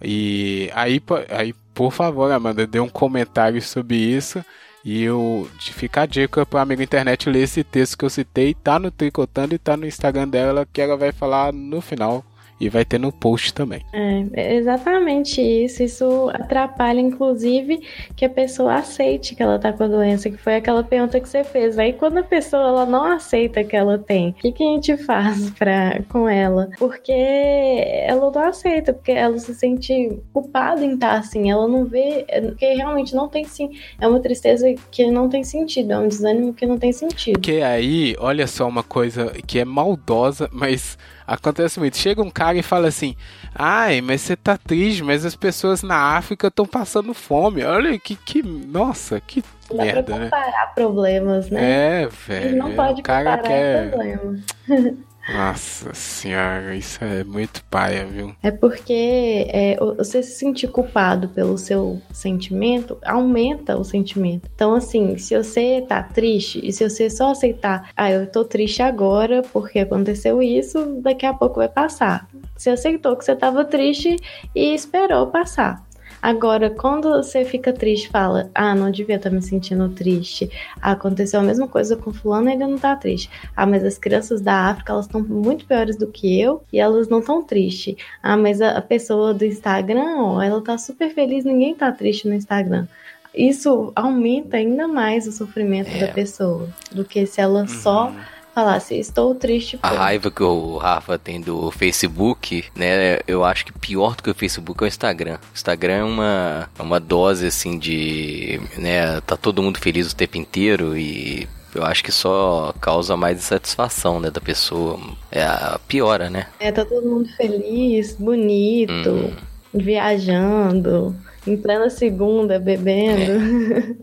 E aí, aí por favor, Amanda, dê um comentário sobre isso e eu te fica a dica para amigo internet ler esse texto que eu citei, tá no Tricotando e tá no Instagram dela, que ela vai falar no final. E vai ter no post também. É, exatamente isso. Isso atrapalha, inclusive, que a pessoa aceite que ela tá com a doença, que foi aquela pergunta que você fez. Aí, quando a pessoa ela não aceita que ela tem, o que, que a gente faz (laughs) pra, com ela? Porque ela não aceita, porque ela se sente culpada em estar assim. Ela não vê, porque realmente não tem sim. É uma tristeza que não tem sentido, é um desânimo que não tem sentido. Porque aí, olha só uma coisa que é maldosa, mas Acontece muito. Chega um cara e fala assim: Ai, mas você tá triste, mas as pessoas na África estão passando fome. Olha que, que. Nossa, que Dá merda, pra né? comparar problemas, né? É, velho. Não pode o cara comparar quer. problemas. (laughs) Nossa senhora, isso é muito paia, viu? É porque é, você se sentir culpado pelo seu sentimento aumenta o sentimento. Então, assim, se você tá triste e se você só aceitar, ah, eu tô triste agora porque aconteceu isso, daqui a pouco vai passar. Você aceitou que você tava triste e esperou passar. Agora, quando você fica triste, fala: Ah, não devia estar me sentindo triste. Ah, aconteceu a mesma coisa com fulano e ele não tá triste. Ah, mas as crianças da África, elas estão muito piores do que eu e elas não estão tristes. Ah, mas a, pessoa do Instagram, ó, ela tá super feliz, ninguém tá triste no Instagram isso aumenta ainda mais o sofrimento é. da pessoa do que se ela uhum. só falasse, estou triste. Por... A raiva que o Rafa tem do Facebook, né? Eu acho que pior do que o Facebook é o Instagram. O Instagram é uma, é uma dose assim de. né? Tá todo mundo feliz o tempo inteiro e eu acho que só causa mais insatisfação, né, da pessoa. É a piora, né? É, tá todo mundo feliz, bonito, hum. viajando em plena segunda, bebendo. (laughs)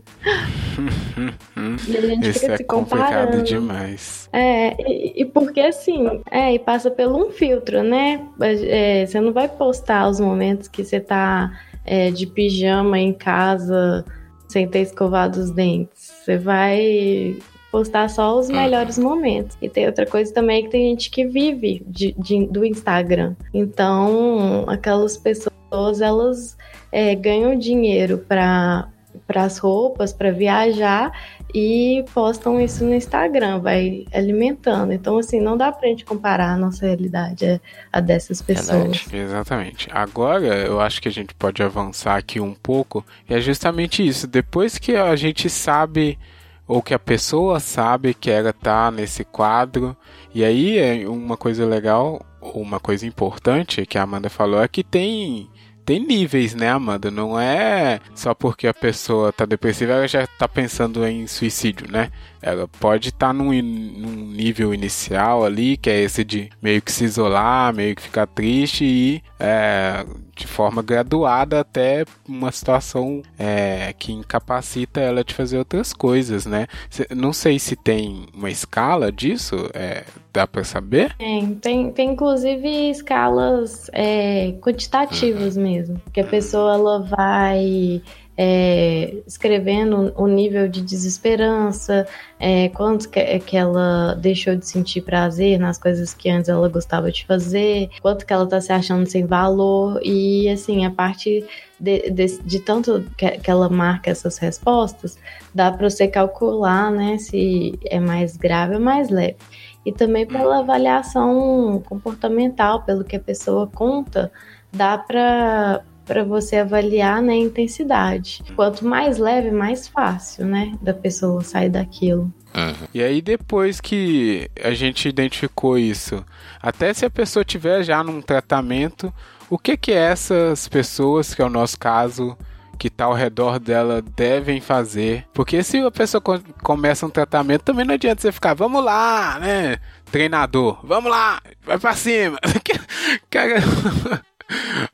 e a gente Isso fica é se complicado demais. É, e, e, porque assim, é, e passa por um filtro, né? É, você não vai postar os momentos que você tá é, de pijama em casa sem ter escovado os dentes. Você vai postar só os uhum. melhores momentos. E tem outra coisa também que tem gente que vive de, de, do Instagram. Então, aquelas pessoas, elas é, ganham dinheiro para para as roupas, para viajar e postam isso no Instagram, vai alimentando. Então, assim, não dá pra gente comparar a nossa realidade a, a dessas pessoas. Verdade, exatamente. Agora, eu acho que a gente pode avançar aqui um pouco, e é justamente isso. Depois que a gente sabe, ou que a pessoa sabe que ela tá nesse quadro, e aí é uma coisa legal, uma coisa importante que a Amanda falou, é que tem tem níveis, né, Amanda? Não é só porque a pessoa tá depressiva, ela já tá pensando em suicídio, né? Ela pode estar tá num, num nível inicial ali, que é esse de meio que se isolar, meio que ficar triste e é, de forma graduada até uma situação é, que incapacita ela de fazer outras coisas, né? Não sei se tem uma escala disso, é, dá para saber? Tem, tem, tem inclusive escalas é, quantitativas uhum. mesmo, que a pessoa ela vai é, escrevendo o nível de desesperança, é, quanto que, que, ela deixou de sentir prazer nas coisas que antes ela gostava de fazer, quanto que ela tá se achando sem valor, e assim, a partir de, de, de tanto que, que, ela marca essas respostas, dá para você calcular, né, se é mais grave ou mais leve. E também pela avaliação comportamental, pelo que a pessoa conta, dá para para você avaliar né, a intensidade. Quanto mais leve, mais fácil, né, da pessoa sair daquilo. Uhum. E aí depois que a gente identificou isso, até se a pessoa tiver já num tratamento, o que que essas pessoas, que é o nosso caso, que está ao redor dela devem fazer. Porque se a pessoa começa um tratamento, também não adianta você ficar, vamos lá, né? Treinador, vamos lá, vai pra cima. (laughs) Cara, (laughs)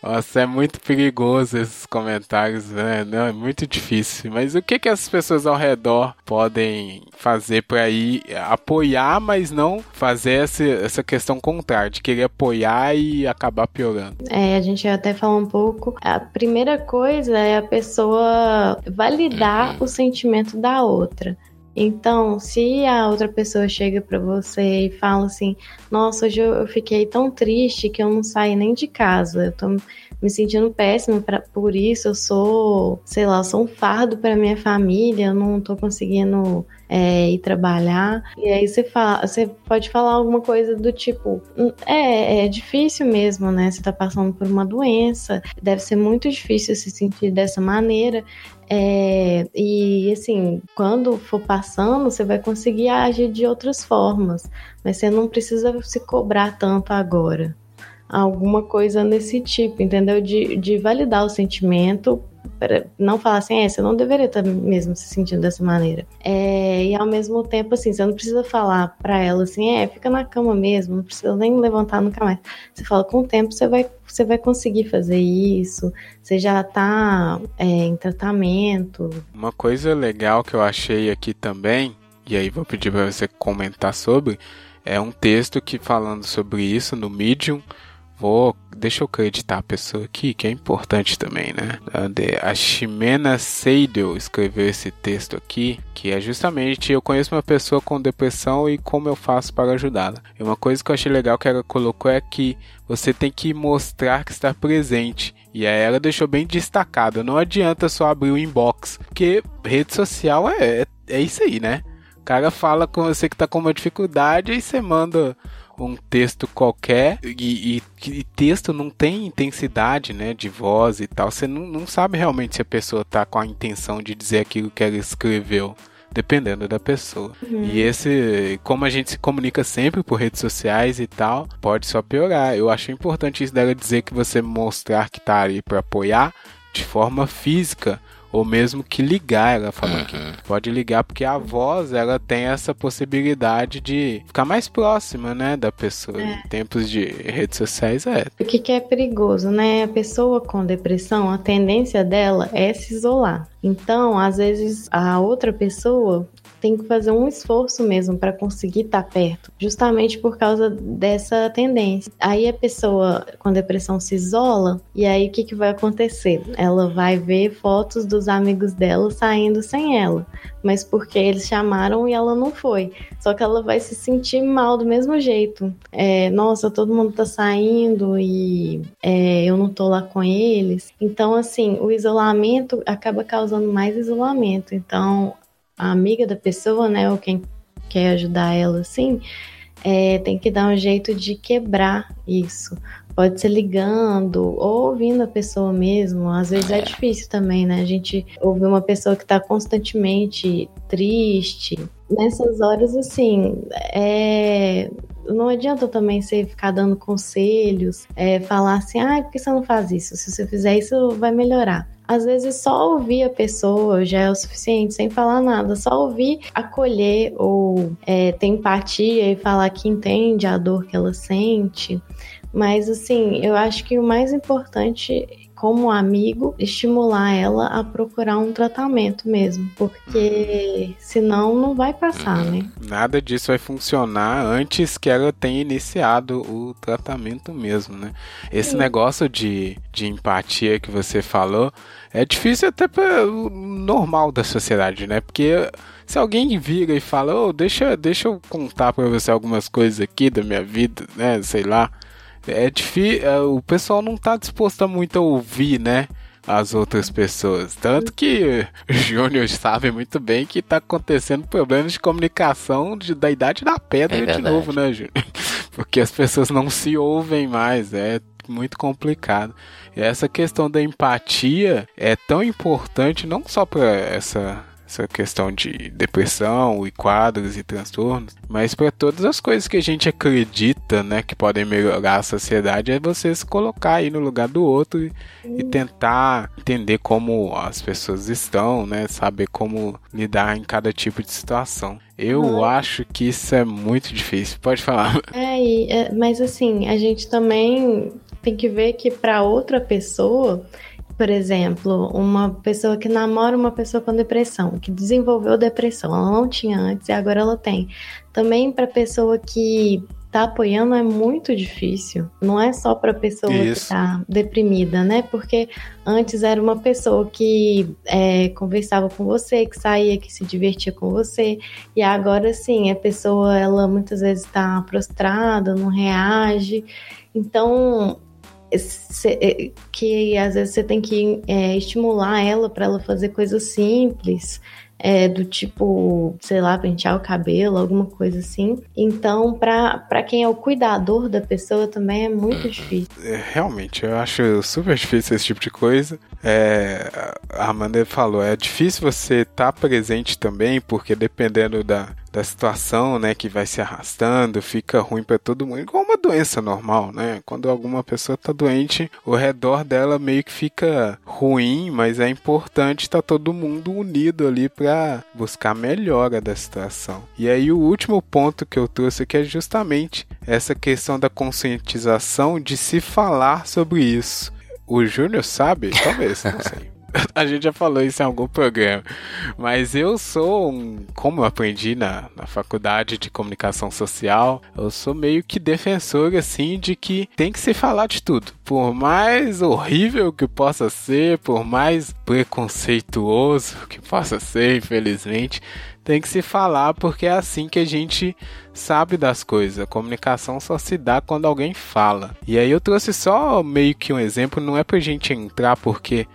nossa, é muito perigoso esses comentários, né? Não, é muito difícil. Mas o que, que as pessoas ao redor podem fazer para ir apoiar, mas não fazer essa, essa questão contrária, de querer apoiar e acabar piorando? É, a gente até falar um pouco. A primeira coisa é a pessoa validar uhum. o sentimento da outra. Então, se a outra pessoa chega para você e fala assim: Nossa, hoje eu fiquei tão triste que eu não saí nem de casa, eu tô me sentindo péssima pra, por isso, eu sou, sei lá, sou um fardo para minha família, eu não tô conseguindo é, ir trabalhar. E aí você fala, você pode falar alguma coisa do tipo, hum, é, é difícil mesmo, né? Você tá passando por uma doença, deve ser muito difícil se sentir dessa maneira. É, e assim, quando for passando, você vai conseguir agir de outras formas, mas você não precisa se cobrar tanto agora. Alguma coisa nesse tipo, entendeu? De, de validar o sentimento não falar assim, é, você não deveria estar mesmo se sentindo dessa maneira. É, e ao mesmo tempo, assim, você não precisa falar para ela assim, é, fica na cama mesmo, não precisa nem levantar nunca mais. Você fala, com o tempo você vai, você vai conseguir fazer isso, você já tá é, em tratamento. Uma coisa legal que eu achei aqui também, e aí vou pedir para você comentar sobre, é um texto que falando sobre isso no Medium, Vou, deixa eu acreditar a pessoa aqui, que é importante também, né? A Ximena Seidel escreveu esse texto aqui, que é justamente eu conheço uma pessoa com depressão e como eu faço para ajudá-la. E uma coisa que eu achei legal que ela colocou é que você tem que mostrar que está presente. E aí ela deixou bem destacado. Não adianta só abrir o inbox, porque rede social é, é, é isso aí, né? O cara fala com você que tá com uma dificuldade e você manda um texto qualquer e, e, e, texto não tem intensidade, né, de voz e tal. Você não, não sabe realmente se a pessoa tá com a intenção de dizer aquilo que ela escreveu. Dependendo da pessoa. Uhum. E esse, como a gente se comunica sempre por redes sociais e tal, pode só piorar. Eu acho importante isso dela dizer que você mostrar que tá ali para apoiar de forma física ou mesmo que ligar, ela falou uhum. que pode ligar porque a voz ela tem essa possibilidade de ficar mais próxima, né, da pessoa. É. Em tempos de redes sociais é. O que, que é perigoso, né? A pessoa com depressão, a tendência dela é se isolar. Então, às vezes a outra pessoa tem que fazer um esforço mesmo para conseguir estar tá perto, justamente por causa dessa tendência. Aí a pessoa com depressão se isola e aí o que, que vai acontecer? Ela vai ver fotos dos amigos dela saindo sem ela, mas porque eles chamaram e ela não foi. Só que ela vai se sentir mal do mesmo jeito. É, Nossa, todo mundo tá saindo e é, eu não tô lá com eles. Então, assim, o isolamento acaba causando mais isolamento. Então, a amiga da pessoa, né, ou quem quer ajudar ela assim, é, tem que dar um jeito de quebrar isso. Pode ser ligando ou ouvindo a pessoa mesmo. Às vezes é, é difícil também, né? A gente ouvir uma pessoa que está constantemente triste. Nessas horas, assim, é, não adianta também você ficar dando conselhos, é, falar assim, ah, por que você não faz isso? Se você fizer isso, vai melhorar às vezes só ouvir a pessoa já é o suficiente, sem falar nada, só ouvir, acolher ou é, ter empatia e falar que entende a dor que ela sente. Mas assim, eu acho que o mais importante como amigo, estimular ela a procurar um tratamento mesmo, porque senão não vai passar, né? Nada disso vai funcionar antes que ela tenha iniciado o tratamento mesmo, né? Esse Sim. negócio de, de empatia que você falou é difícil até para o normal da sociedade, né? Porque se alguém vira e fala, oh, deixa, deixa eu contar para você algumas coisas aqui da minha vida, né? Sei lá é difícil, é, o pessoal não tá disposto a muito a ouvir, né? as outras pessoas. Tanto que o Júnior sabe muito bem que tá acontecendo problemas de comunicação de, da idade da pedra É de novo, né, Júnior? (laughs) Porque as pessoas não se ouvem mais, é muito complicado. E essa questão da empatia é tão importante não só para essa essa questão de depressão e quadros e transtornos, mas para todas as coisas que a gente acredita, né, que podem melhorar a sociedade, é você se colocar aí no lugar do outro e, e tentar entender como as pessoas estão, né, saber como lidar em cada tipo de situação. Eu acho que isso é muito difícil. Pode falar. (laughs) É, e, é, mas assim, a gente também tem que ver que para outra pessoa, por exemplo, uma pessoa que namora uma pessoa com depressão, que desenvolveu depressão, ela não tinha antes e agora ela tem. Também para pessoa que tá apoiando é muito difícil. Não é só para pessoa Isso. que tá deprimida, né? Porque antes era uma pessoa que é, conversava com você, que saía, que se divertia com você, e agora sim, a pessoa ela muitas vezes está prostrada, não reage. Então que às vezes você tem que é, estimular ela para ela fazer coisas simples, é, do tipo, sei lá, pentear o cabelo, alguma coisa assim. Então, para quem é o cuidador da pessoa também é muito difícil. É, realmente, eu acho super difícil esse tipo de coisa. É, a Amanda falou, é difícil você estar presente também, porque dependendo da, da situação, né, que vai se arrastando, fica ruim para todo mundo. Igual uma doença normal, né? Quando alguma pessoa tá doente, o redor dela meio que fica ruim, mas é importante estar todo mundo unido ali para buscar melhora da situação. E aí o último ponto que eu trouxe aqui é justamente essa questão da conscientização de se falar sobre isso. O Júnior sabe? Talvez, não sei. (laughs) (laughs) A gente já falou isso em algum programa. Mas eu sou um. Como eu aprendi na, na faculdade de comunicação social, eu sou meio que defensor, assim, de que tem que se falar de tudo. Por mais horrível que possa ser, por mais preconceituoso que possa ser, infelizmente, tem que se falar porque é assim que a gente sabe das coisas. A comunicação só se dá quando alguém fala. E aí eu trouxe só meio que um exemplo, não é pra gente entrar porque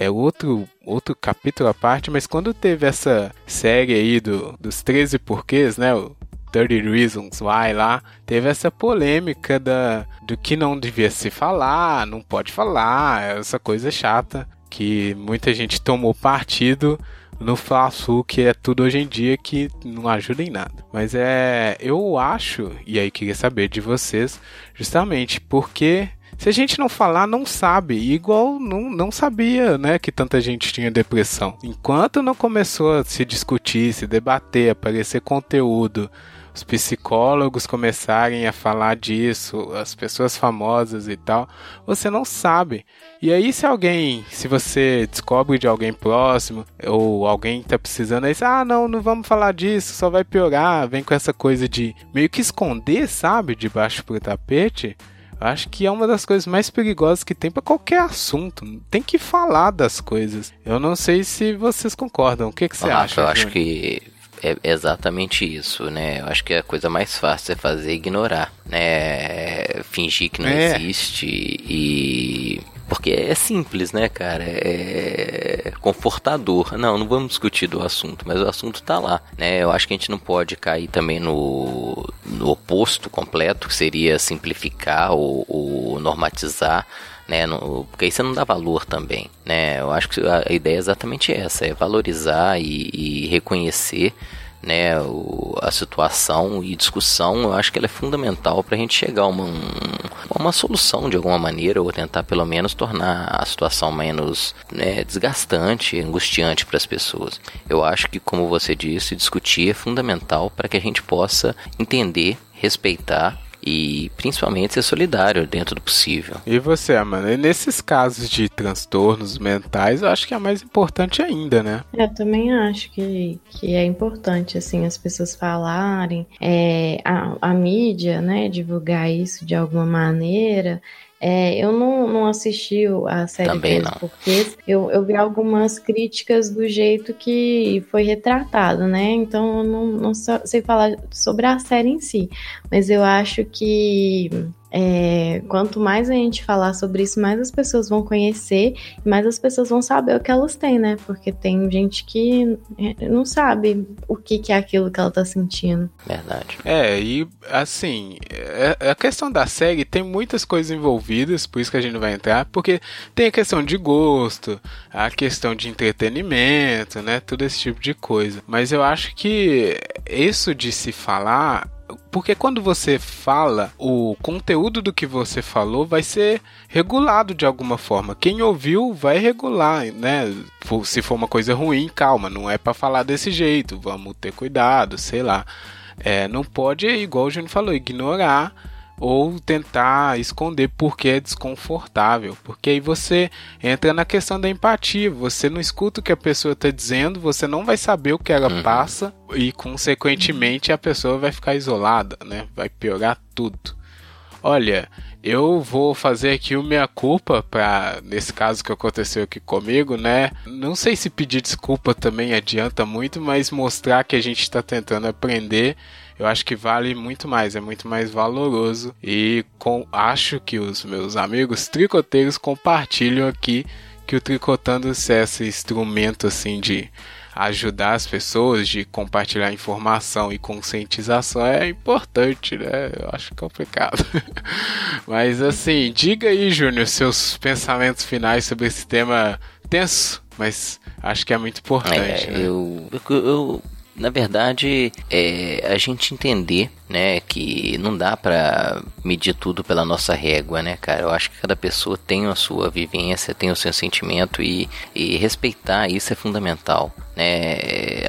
é outro, outro capítulo à parte, mas quando teve essa série aí do, dos 13 porquês, né? O 30 Reasons Why lá, teve essa polêmica da, do que não devia se falar, não pode falar, essa coisa chata que muita gente tomou partido no Fla-Sul, que é tudo hoje em dia que não ajuda em nada. Mas é, eu acho, e aí queria saber de vocês, justamente porque se a gente não falar, não sabe. Igual não, não sabia, né, que tanta gente tinha depressão. Enquanto não começou a se discutir, se debater, aparecer conteúdo, os psicólogos começarem a falar disso, as pessoas famosas e tal, você não sabe. E aí, se alguém, se você descobre de alguém próximo, ou alguém tá precisando, aí, ah, não, não vamos falar disso, só vai piorar, vem com essa coisa de meio que esconder, sabe, debaixo pro tapete. Acho que é uma das coisas mais perigosas que tem para qualquer assunto. Tem que falar das coisas. Eu não sei se vocês concordam. O que, que você Rafa, acha? eu acho Júnior? que é exatamente isso, né? Eu acho que a coisa mais fácil é fazer é ignorar, né? Fingir que não É. existe e porque é simples, né, cara? É confortador. Não, não vamos discutir do assunto, mas o assunto tá lá, né? Eu acho que a gente não pode cair também no, no oposto completo, que seria simplificar ou, ou normatizar né? No- porque aí você não dá valor também, né? Eu acho que a ideia é exatamente essa, é valorizar e, e reconhecer, né? O, a situação e discussão. Eu acho que ela é fundamental para a gente chegar a uma, um- uma solução de alguma maneira ou tentar pelo menos tornar a situação menos né, desgastante, angustiante para as pessoas. Eu acho que, como você disse, discutir é fundamental para que a gente possa entender, respeitar e principalmente ser solidário dentro do possível. E você, Amanda? E nesses casos de transtornos mentais, eu acho que é mais importante ainda, né? Eu também acho que, que é importante, assim, as pessoas falarem, é, a, a mídia, né, divulgar isso de alguma maneira. É, eu não, não assisti a série Também não. Porquês. Eu, eu vi algumas críticas do jeito que foi retratado, né? Então eu não, não sei falar sobre a série em si. Mas eu acho que é, quanto mais a gente falar sobre isso, mais as pessoas vão conhecer e mais as pessoas vão saber o que elas têm, né? Porque tem gente que é, não sabe o que, que é aquilo que ela tá sentindo. Verdade. É, e assim, é- a questão da série tem muitas coisas envolvidas, por isso que a gente não vai entrar, porque tem a questão de gosto, a questão de entretenimento, né? Todo esse tipo de coisa. Mas eu acho que isso de se falar. Porque quando você fala, o conteúdo do que você falou vai ser regulado de alguma forma. Quem ouviu vai regular, né? Se for uma coisa ruim, calma, não é pra falar desse jeito, vamos ter cuidado, sei lá. É, não pode, igual o Júnior falou, ignorar ou tentar esconder porque é desconfortável. Porque aí você entra na questão da empatia. Você não escuta o que a pessoa está dizendo, você não vai saber o que ela Uhum. passa e, consequentemente, a pessoa vai ficar isolada, né? Vai piorar tudo. Olha, eu vou fazer aqui o minha culpa para nesse caso que aconteceu aqui comigo, né? Não sei se pedir desculpa também adianta muito, mas mostrar que a gente está tentando aprender, eu acho que vale muito mais, é muito mais valoroso e com, acho que os meus amigos tricoteiros compartilham aqui que o tricotando é esse instrumento assim de ajudar as pessoas, de compartilhar informação e conscientização é importante, né? Eu acho complicado. (laughs) Mas assim, diga aí, Júnior, seus pensamentos finais sobre esse tema tenso, mas acho que é muito importante. É, né? eu, eu, eu- na verdade, é a gente entender, né, que não dá pra medir tudo pela nossa régua, né, cara? Eu acho que cada pessoa tem a sua vivência, tem o seu sentimento e, e respeitar isso é fundamental, né?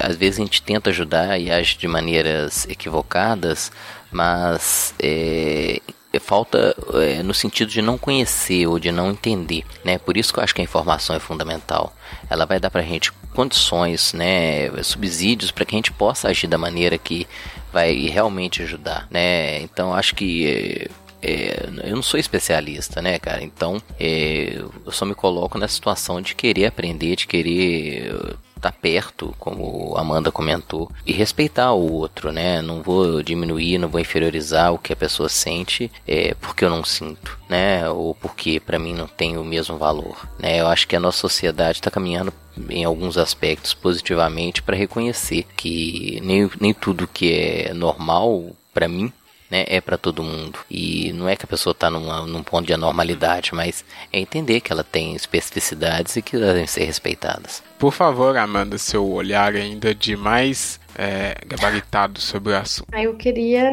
Às vezes a gente tenta ajudar e age de maneiras equivocadas, mas é, é falta é, no sentido de não conhecer ou de não entender, né? Por isso que eu acho que a informação é fundamental. Ela vai dar pra gente condições, né, subsídios para que a gente possa agir da maneira que vai realmente ajudar, né? Então acho que é, eu não sou especialista, né, cara? Então é, eu só me coloco na situação de querer aprender, de querer estar perto, como Amanda comentou, e respeitar o outro, né? Não vou diminuir, não vou inferiorizar o que a pessoa sente é, porque eu não sinto, né? Ou porque para mim não tem o mesmo valor, né? Eu acho que a nossa sociedade está caminhando em alguns aspectos positivamente para reconhecer que nem, nem tudo que é normal para mim né, é para todo mundo. E não é que a pessoa está num ponto de anormalidade, mas é entender que ela tem especificidades e que devem ser respeitadas. Por favor, Amanda, seu olhar ainda de mais é, gabaritado sobre o assunto. Aí eu queria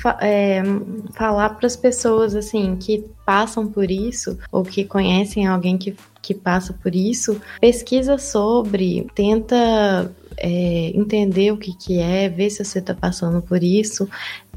fa- é, falar para as pessoas assim que passam por isso ou que conhecem alguém que, que passa por isso, pesquisa sobre, tenta é, entender o que, que é, ver se você está passando por isso.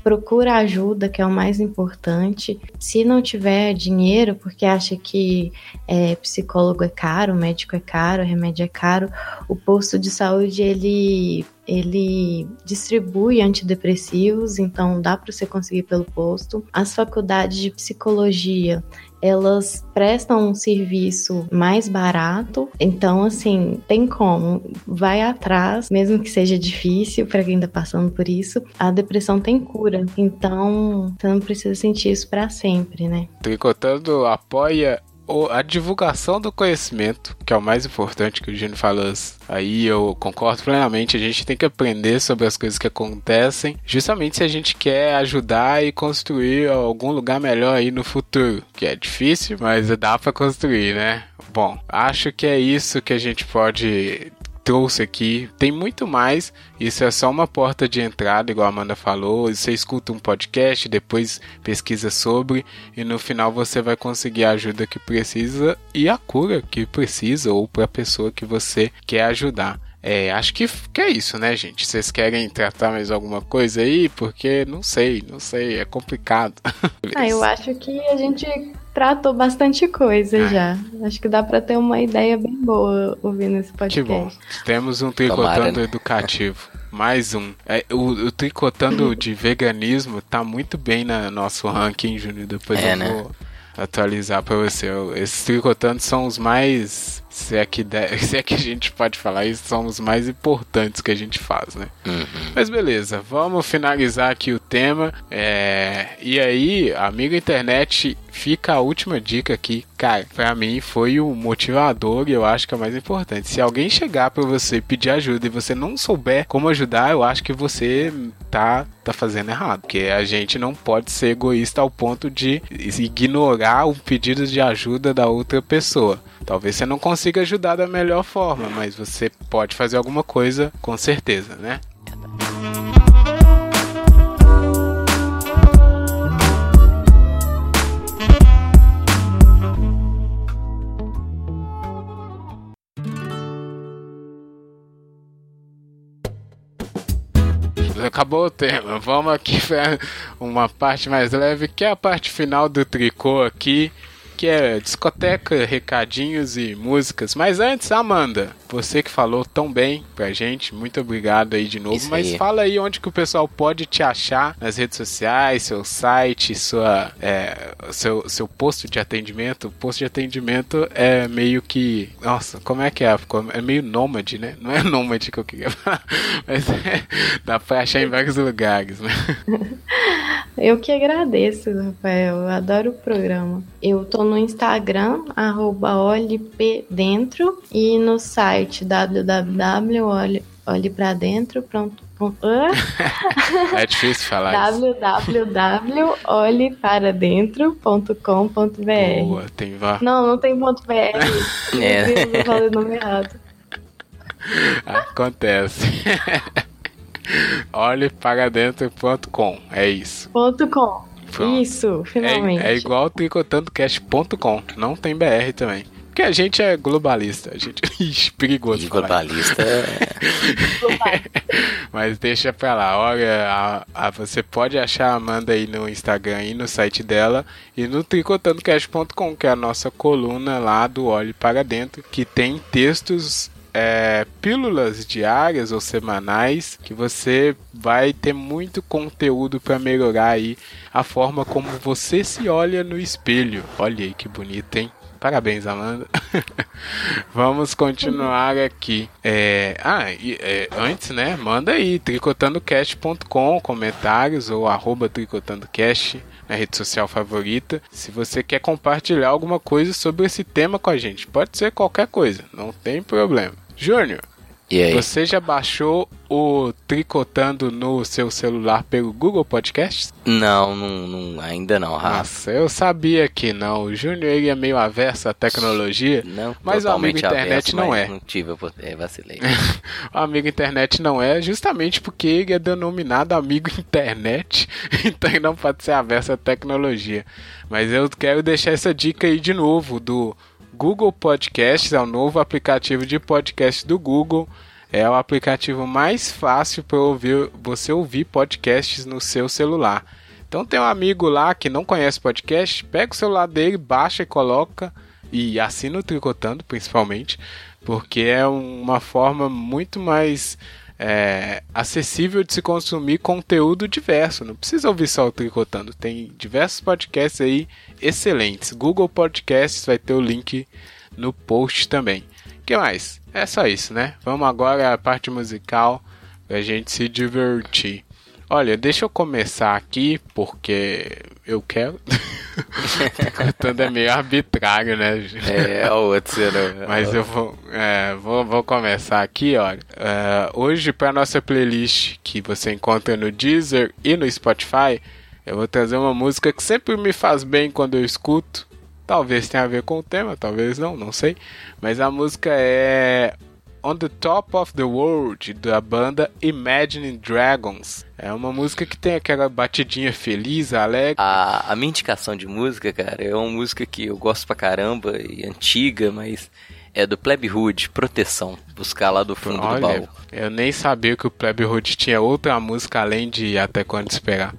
Procura ajuda, que é o mais importante. Se não tiver dinheiro, porque acha que é, psicólogo é caro, médico é caro, remédio é caro, o posto de saúde ele ele distribui antidepressivos, então dá para você conseguir pelo posto. As faculdades de psicologia elas prestam um serviço mais barato, então assim tem como, vai atrás, mesmo que seja difícil para quem tá passando por isso. A depressão tem cura, então você não precisa sentir isso para sempre, né? Tricotando apoia a divulgação do conhecimento, que é o mais importante que o Gino falou. Aí eu concordo plenamente. A gente tem que aprender sobre as coisas que acontecem, justamente se a gente quer ajudar e construir algum lugar melhor aí no futuro, que é difícil, mas dá pra construir, né? Bom, acho que é isso que a gente pode trouxe aqui. Tem muito mais. Isso é só uma porta de entrada, igual a Amanda falou. Você escuta um podcast, depois pesquisa sobre e no final você vai conseguir a ajuda que precisa e a cura que precisa ou para a pessoa que você quer ajudar. É, acho que, que é isso, né, gente? Vocês querem tratar mais alguma coisa aí? Porque não sei, não sei, é complicado. (laughs) Ah, eu acho que a gente tratou bastante coisa É. já. Acho que dá pra ter uma ideia bem boa ouvindo esse Que podcast. bom. Temos um tricotando Tomara, né? educativo. Mais um. É, o, o tricotando de veganismo tá muito bem na nosso ranking, Júnior. Depois É, eu né? vou atualizar pra você. Esses tricotantes são os mais. Se é, que de- (laughs) se é que a gente pode falar isso, são os mais importantes que a gente faz, né? Uhum. Mas beleza, vamos finalizar aqui o tema. É, E aí, amigo internet, fica a última dica aqui. Cara, pra mim foi o motivador e eu acho que é o mais importante. Se alguém chegar pra você pedir ajuda e você não souber como ajudar, eu acho que você tá, tá fazendo errado. Porque a gente não pode ser egoísta ao ponto de ignorar o pedido de ajuda da outra pessoa. Talvez você não consiga ajudar da melhor forma, mas você pode fazer alguma coisa com certeza, né? Acabou o tema. Vamos aqui para (laughs) uma parte mais leve, que é a parte final do tricô aqui, que é discoteca, recadinhos e músicas. Mas antes, Amanda, você que falou tão bem pra gente, muito obrigado aí de novo. Isso Mas aí. fala aí onde que o pessoal pode te achar nas redes sociais, seu site, sua, é, seu, seu posto de atendimento. O posto de atendimento é meio que. Nossa, como é que é? É meio nômade, né? Não é (laughs) nômade que eu queria falar, mas é, dá pra achar em vários lugares, né? (laughs) Eu que agradeço, Rafael. Eu adoro o programa. Eu tô no Instagram, arroba olhepdentro, e no site www.olhepradentro.com É difícil falar isso. www.olheparadentro.com.br Boa, tem vá. Não, não tem ponto .br. (laughs) É. Eu falei o nome errado. Acontece. (laughs) Olheparadentro.com, é isso. Ponto .com. Pronto. Isso, finalmente. É, é igual tricotandocast.com, não tem BR também. Porque a gente é globalista, a gente. Ixi, (laughs) perigoso E falar. globalista. (laughs) Mas deixa pra lá. Olha, a- a- você pode achar a Amanda aí no Instagram e no site dela e no tricotandocast.com, que é a nossa coluna lá do Olhe para Dentro, que tem textos. É, pílulas diárias ou semanais que você vai ter muito conteúdo para melhorar aí a forma como você se olha no espelho. Olha aí que bonito, hein? Parabéns, Amanda. (laughs) Vamos continuar aqui. É, ah, e, é, antes, né? Manda aí, tricotandocast.com, comentários ou arroba tricotandocast na rede social favorita. Se você quer compartilhar alguma coisa sobre esse tema com a gente, pode ser qualquer coisa, não tem problema. Júnior, E aí? você já baixou o Tricotando no seu celular pelo Google Podcasts? Não, não, não, ainda não, Rafa. Nossa, eu sabia que não. O Júnior ele é meio averso à tecnologia. Não, Mas o amigo internet avesso, não é. Não tive oportunidade, é, vacilei. (laughs) O amigo internet não é, justamente porque ele é denominado amigo (laughs) internet, então ele não pode ser averso à tecnologia. Mas eu quero deixar essa dica aí de novo do Google Podcasts, é o novo aplicativo de podcast do Google. É o aplicativo mais fácil para ouvir, você ouvir podcasts no seu celular. Então tem um amigo lá que não conhece podcast, pega o celular dele, baixa e coloca e assina o Tricotando, principalmente, porque é uma forma muito mais é, acessível de se consumir conteúdo diverso. Não precisa ouvir só o Tricotando, tem diversos podcasts aí excelentes. Google Podcasts vai ter o link no post também. Que mais? É só isso, né? Vamos agora à parte musical pra gente se divertir. Olha, deixa eu começar aqui porque eu quero. (laughs) (laughs) Tricotando é meio arbitrário, né? É, o outro você não. Mas eu vou, é, vou, vou começar aqui, olha. É, hoje, para nossa playlist que você encontra no Deezer e no Spotify, eu vou trazer uma música que sempre me faz bem quando eu escuto. Talvez tenha a ver com o tema, talvez não, não sei. Mas a música é On the Top of the World, da banda Imagine Dragons. É uma música que tem aquela batidinha feliz, alegre. A, a minha indicação de música, cara, é uma música que eu gosto pra caramba e antiga, mas é do Plebe Hood, Proteção. Buscar lá do fundo do Olha, baú. eu nem sabia que o Plebe Hood tinha outra música além de Até Quando Esperar.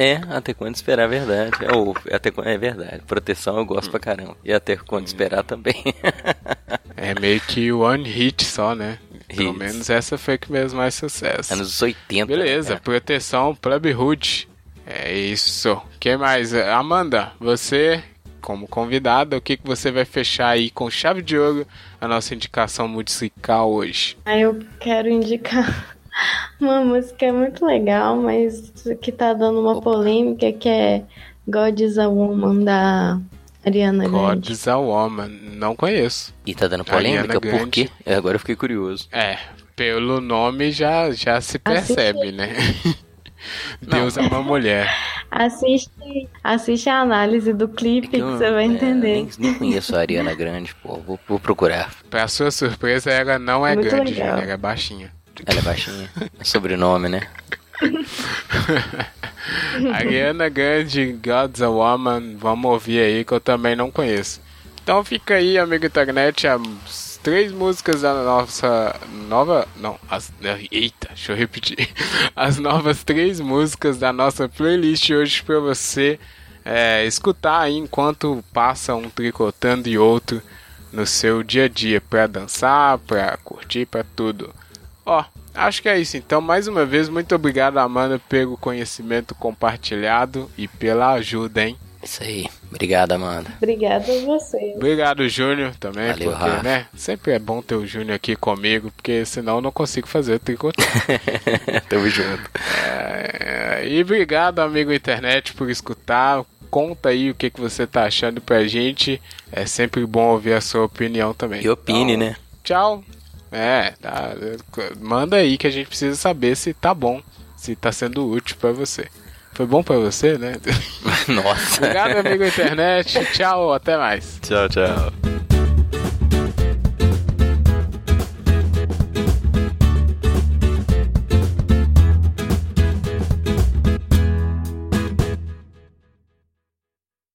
É, até quando esperar é verdade. É, ou, até quando, é verdade. Proteção eu gosto pra caramba. E até quando esperar também. (laughs) É meio que one hit só, né? Pelo Hits. menos essa foi que fez mais sucesso. Anos 80. Beleza, né? proteção Plebe Hood. É isso. Quem mais? Amanda, você, como convidada, o que, que você vai fechar aí com chave de ouro a nossa indicação musical hoje? Aí eu quero indicar uma música muito legal, mas que tá dando uma polêmica, que é God is a Woman, da Ariana God Grande. is a Woman. Não conheço. E tá dando polêmica? Por quê? É, Agora eu fiquei curioso. É, pelo nome já, já se percebe, né? (laughs) Deus é uma mulher. Assiste, assiste a análise do clipe que, eu, você vai é, entender. nem, nem conheço a Ariana Grande, pô. Vou, vou procurar. Pra sua surpresa, ela não é Muito grande, legal. Júnior, ela é baixinha. Ela é baixinha. É sobrenome, né? (laughs) Ariana Grande, God's a Woman, vamos ouvir aí que eu também não conheço. Então fica aí, amigo internet, as três músicas da nossa nova. Não, as. Eita, deixa eu repetir. (laughs) As novas três músicas da nossa playlist hoje pra você é, escutar aí enquanto passa um tricotando e outro no seu dia a dia, pra dançar, pra curtir, pra tudo. Ó, acho que é isso. Então, mais uma vez, muito obrigado, Amanda, pelo conhecimento compartilhado e pela ajuda, hein? Isso aí. Obrigado, Amanda. Obrigada a você. Obrigado, Júnior, também, Valeu, porque, Rafa. né? Sempre é bom ter o Júnior aqui comigo, porque senão eu não consigo fazer o tricotê. (laughs) Tamo junto. É, e obrigado, amigo internet, por escutar. Conta aí o que, que você tá achando pra gente. É sempre bom ouvir a sua opinião também. E opine, Então, né? Tchau. É, tá, manda aí que a gente precisa saber se tá bom, se tá sendo útil pra você. Foi bom pra você, né? (laughs) Nossa. Obrigado, amigo internet. Tchau, até mais. Tchau, tchau.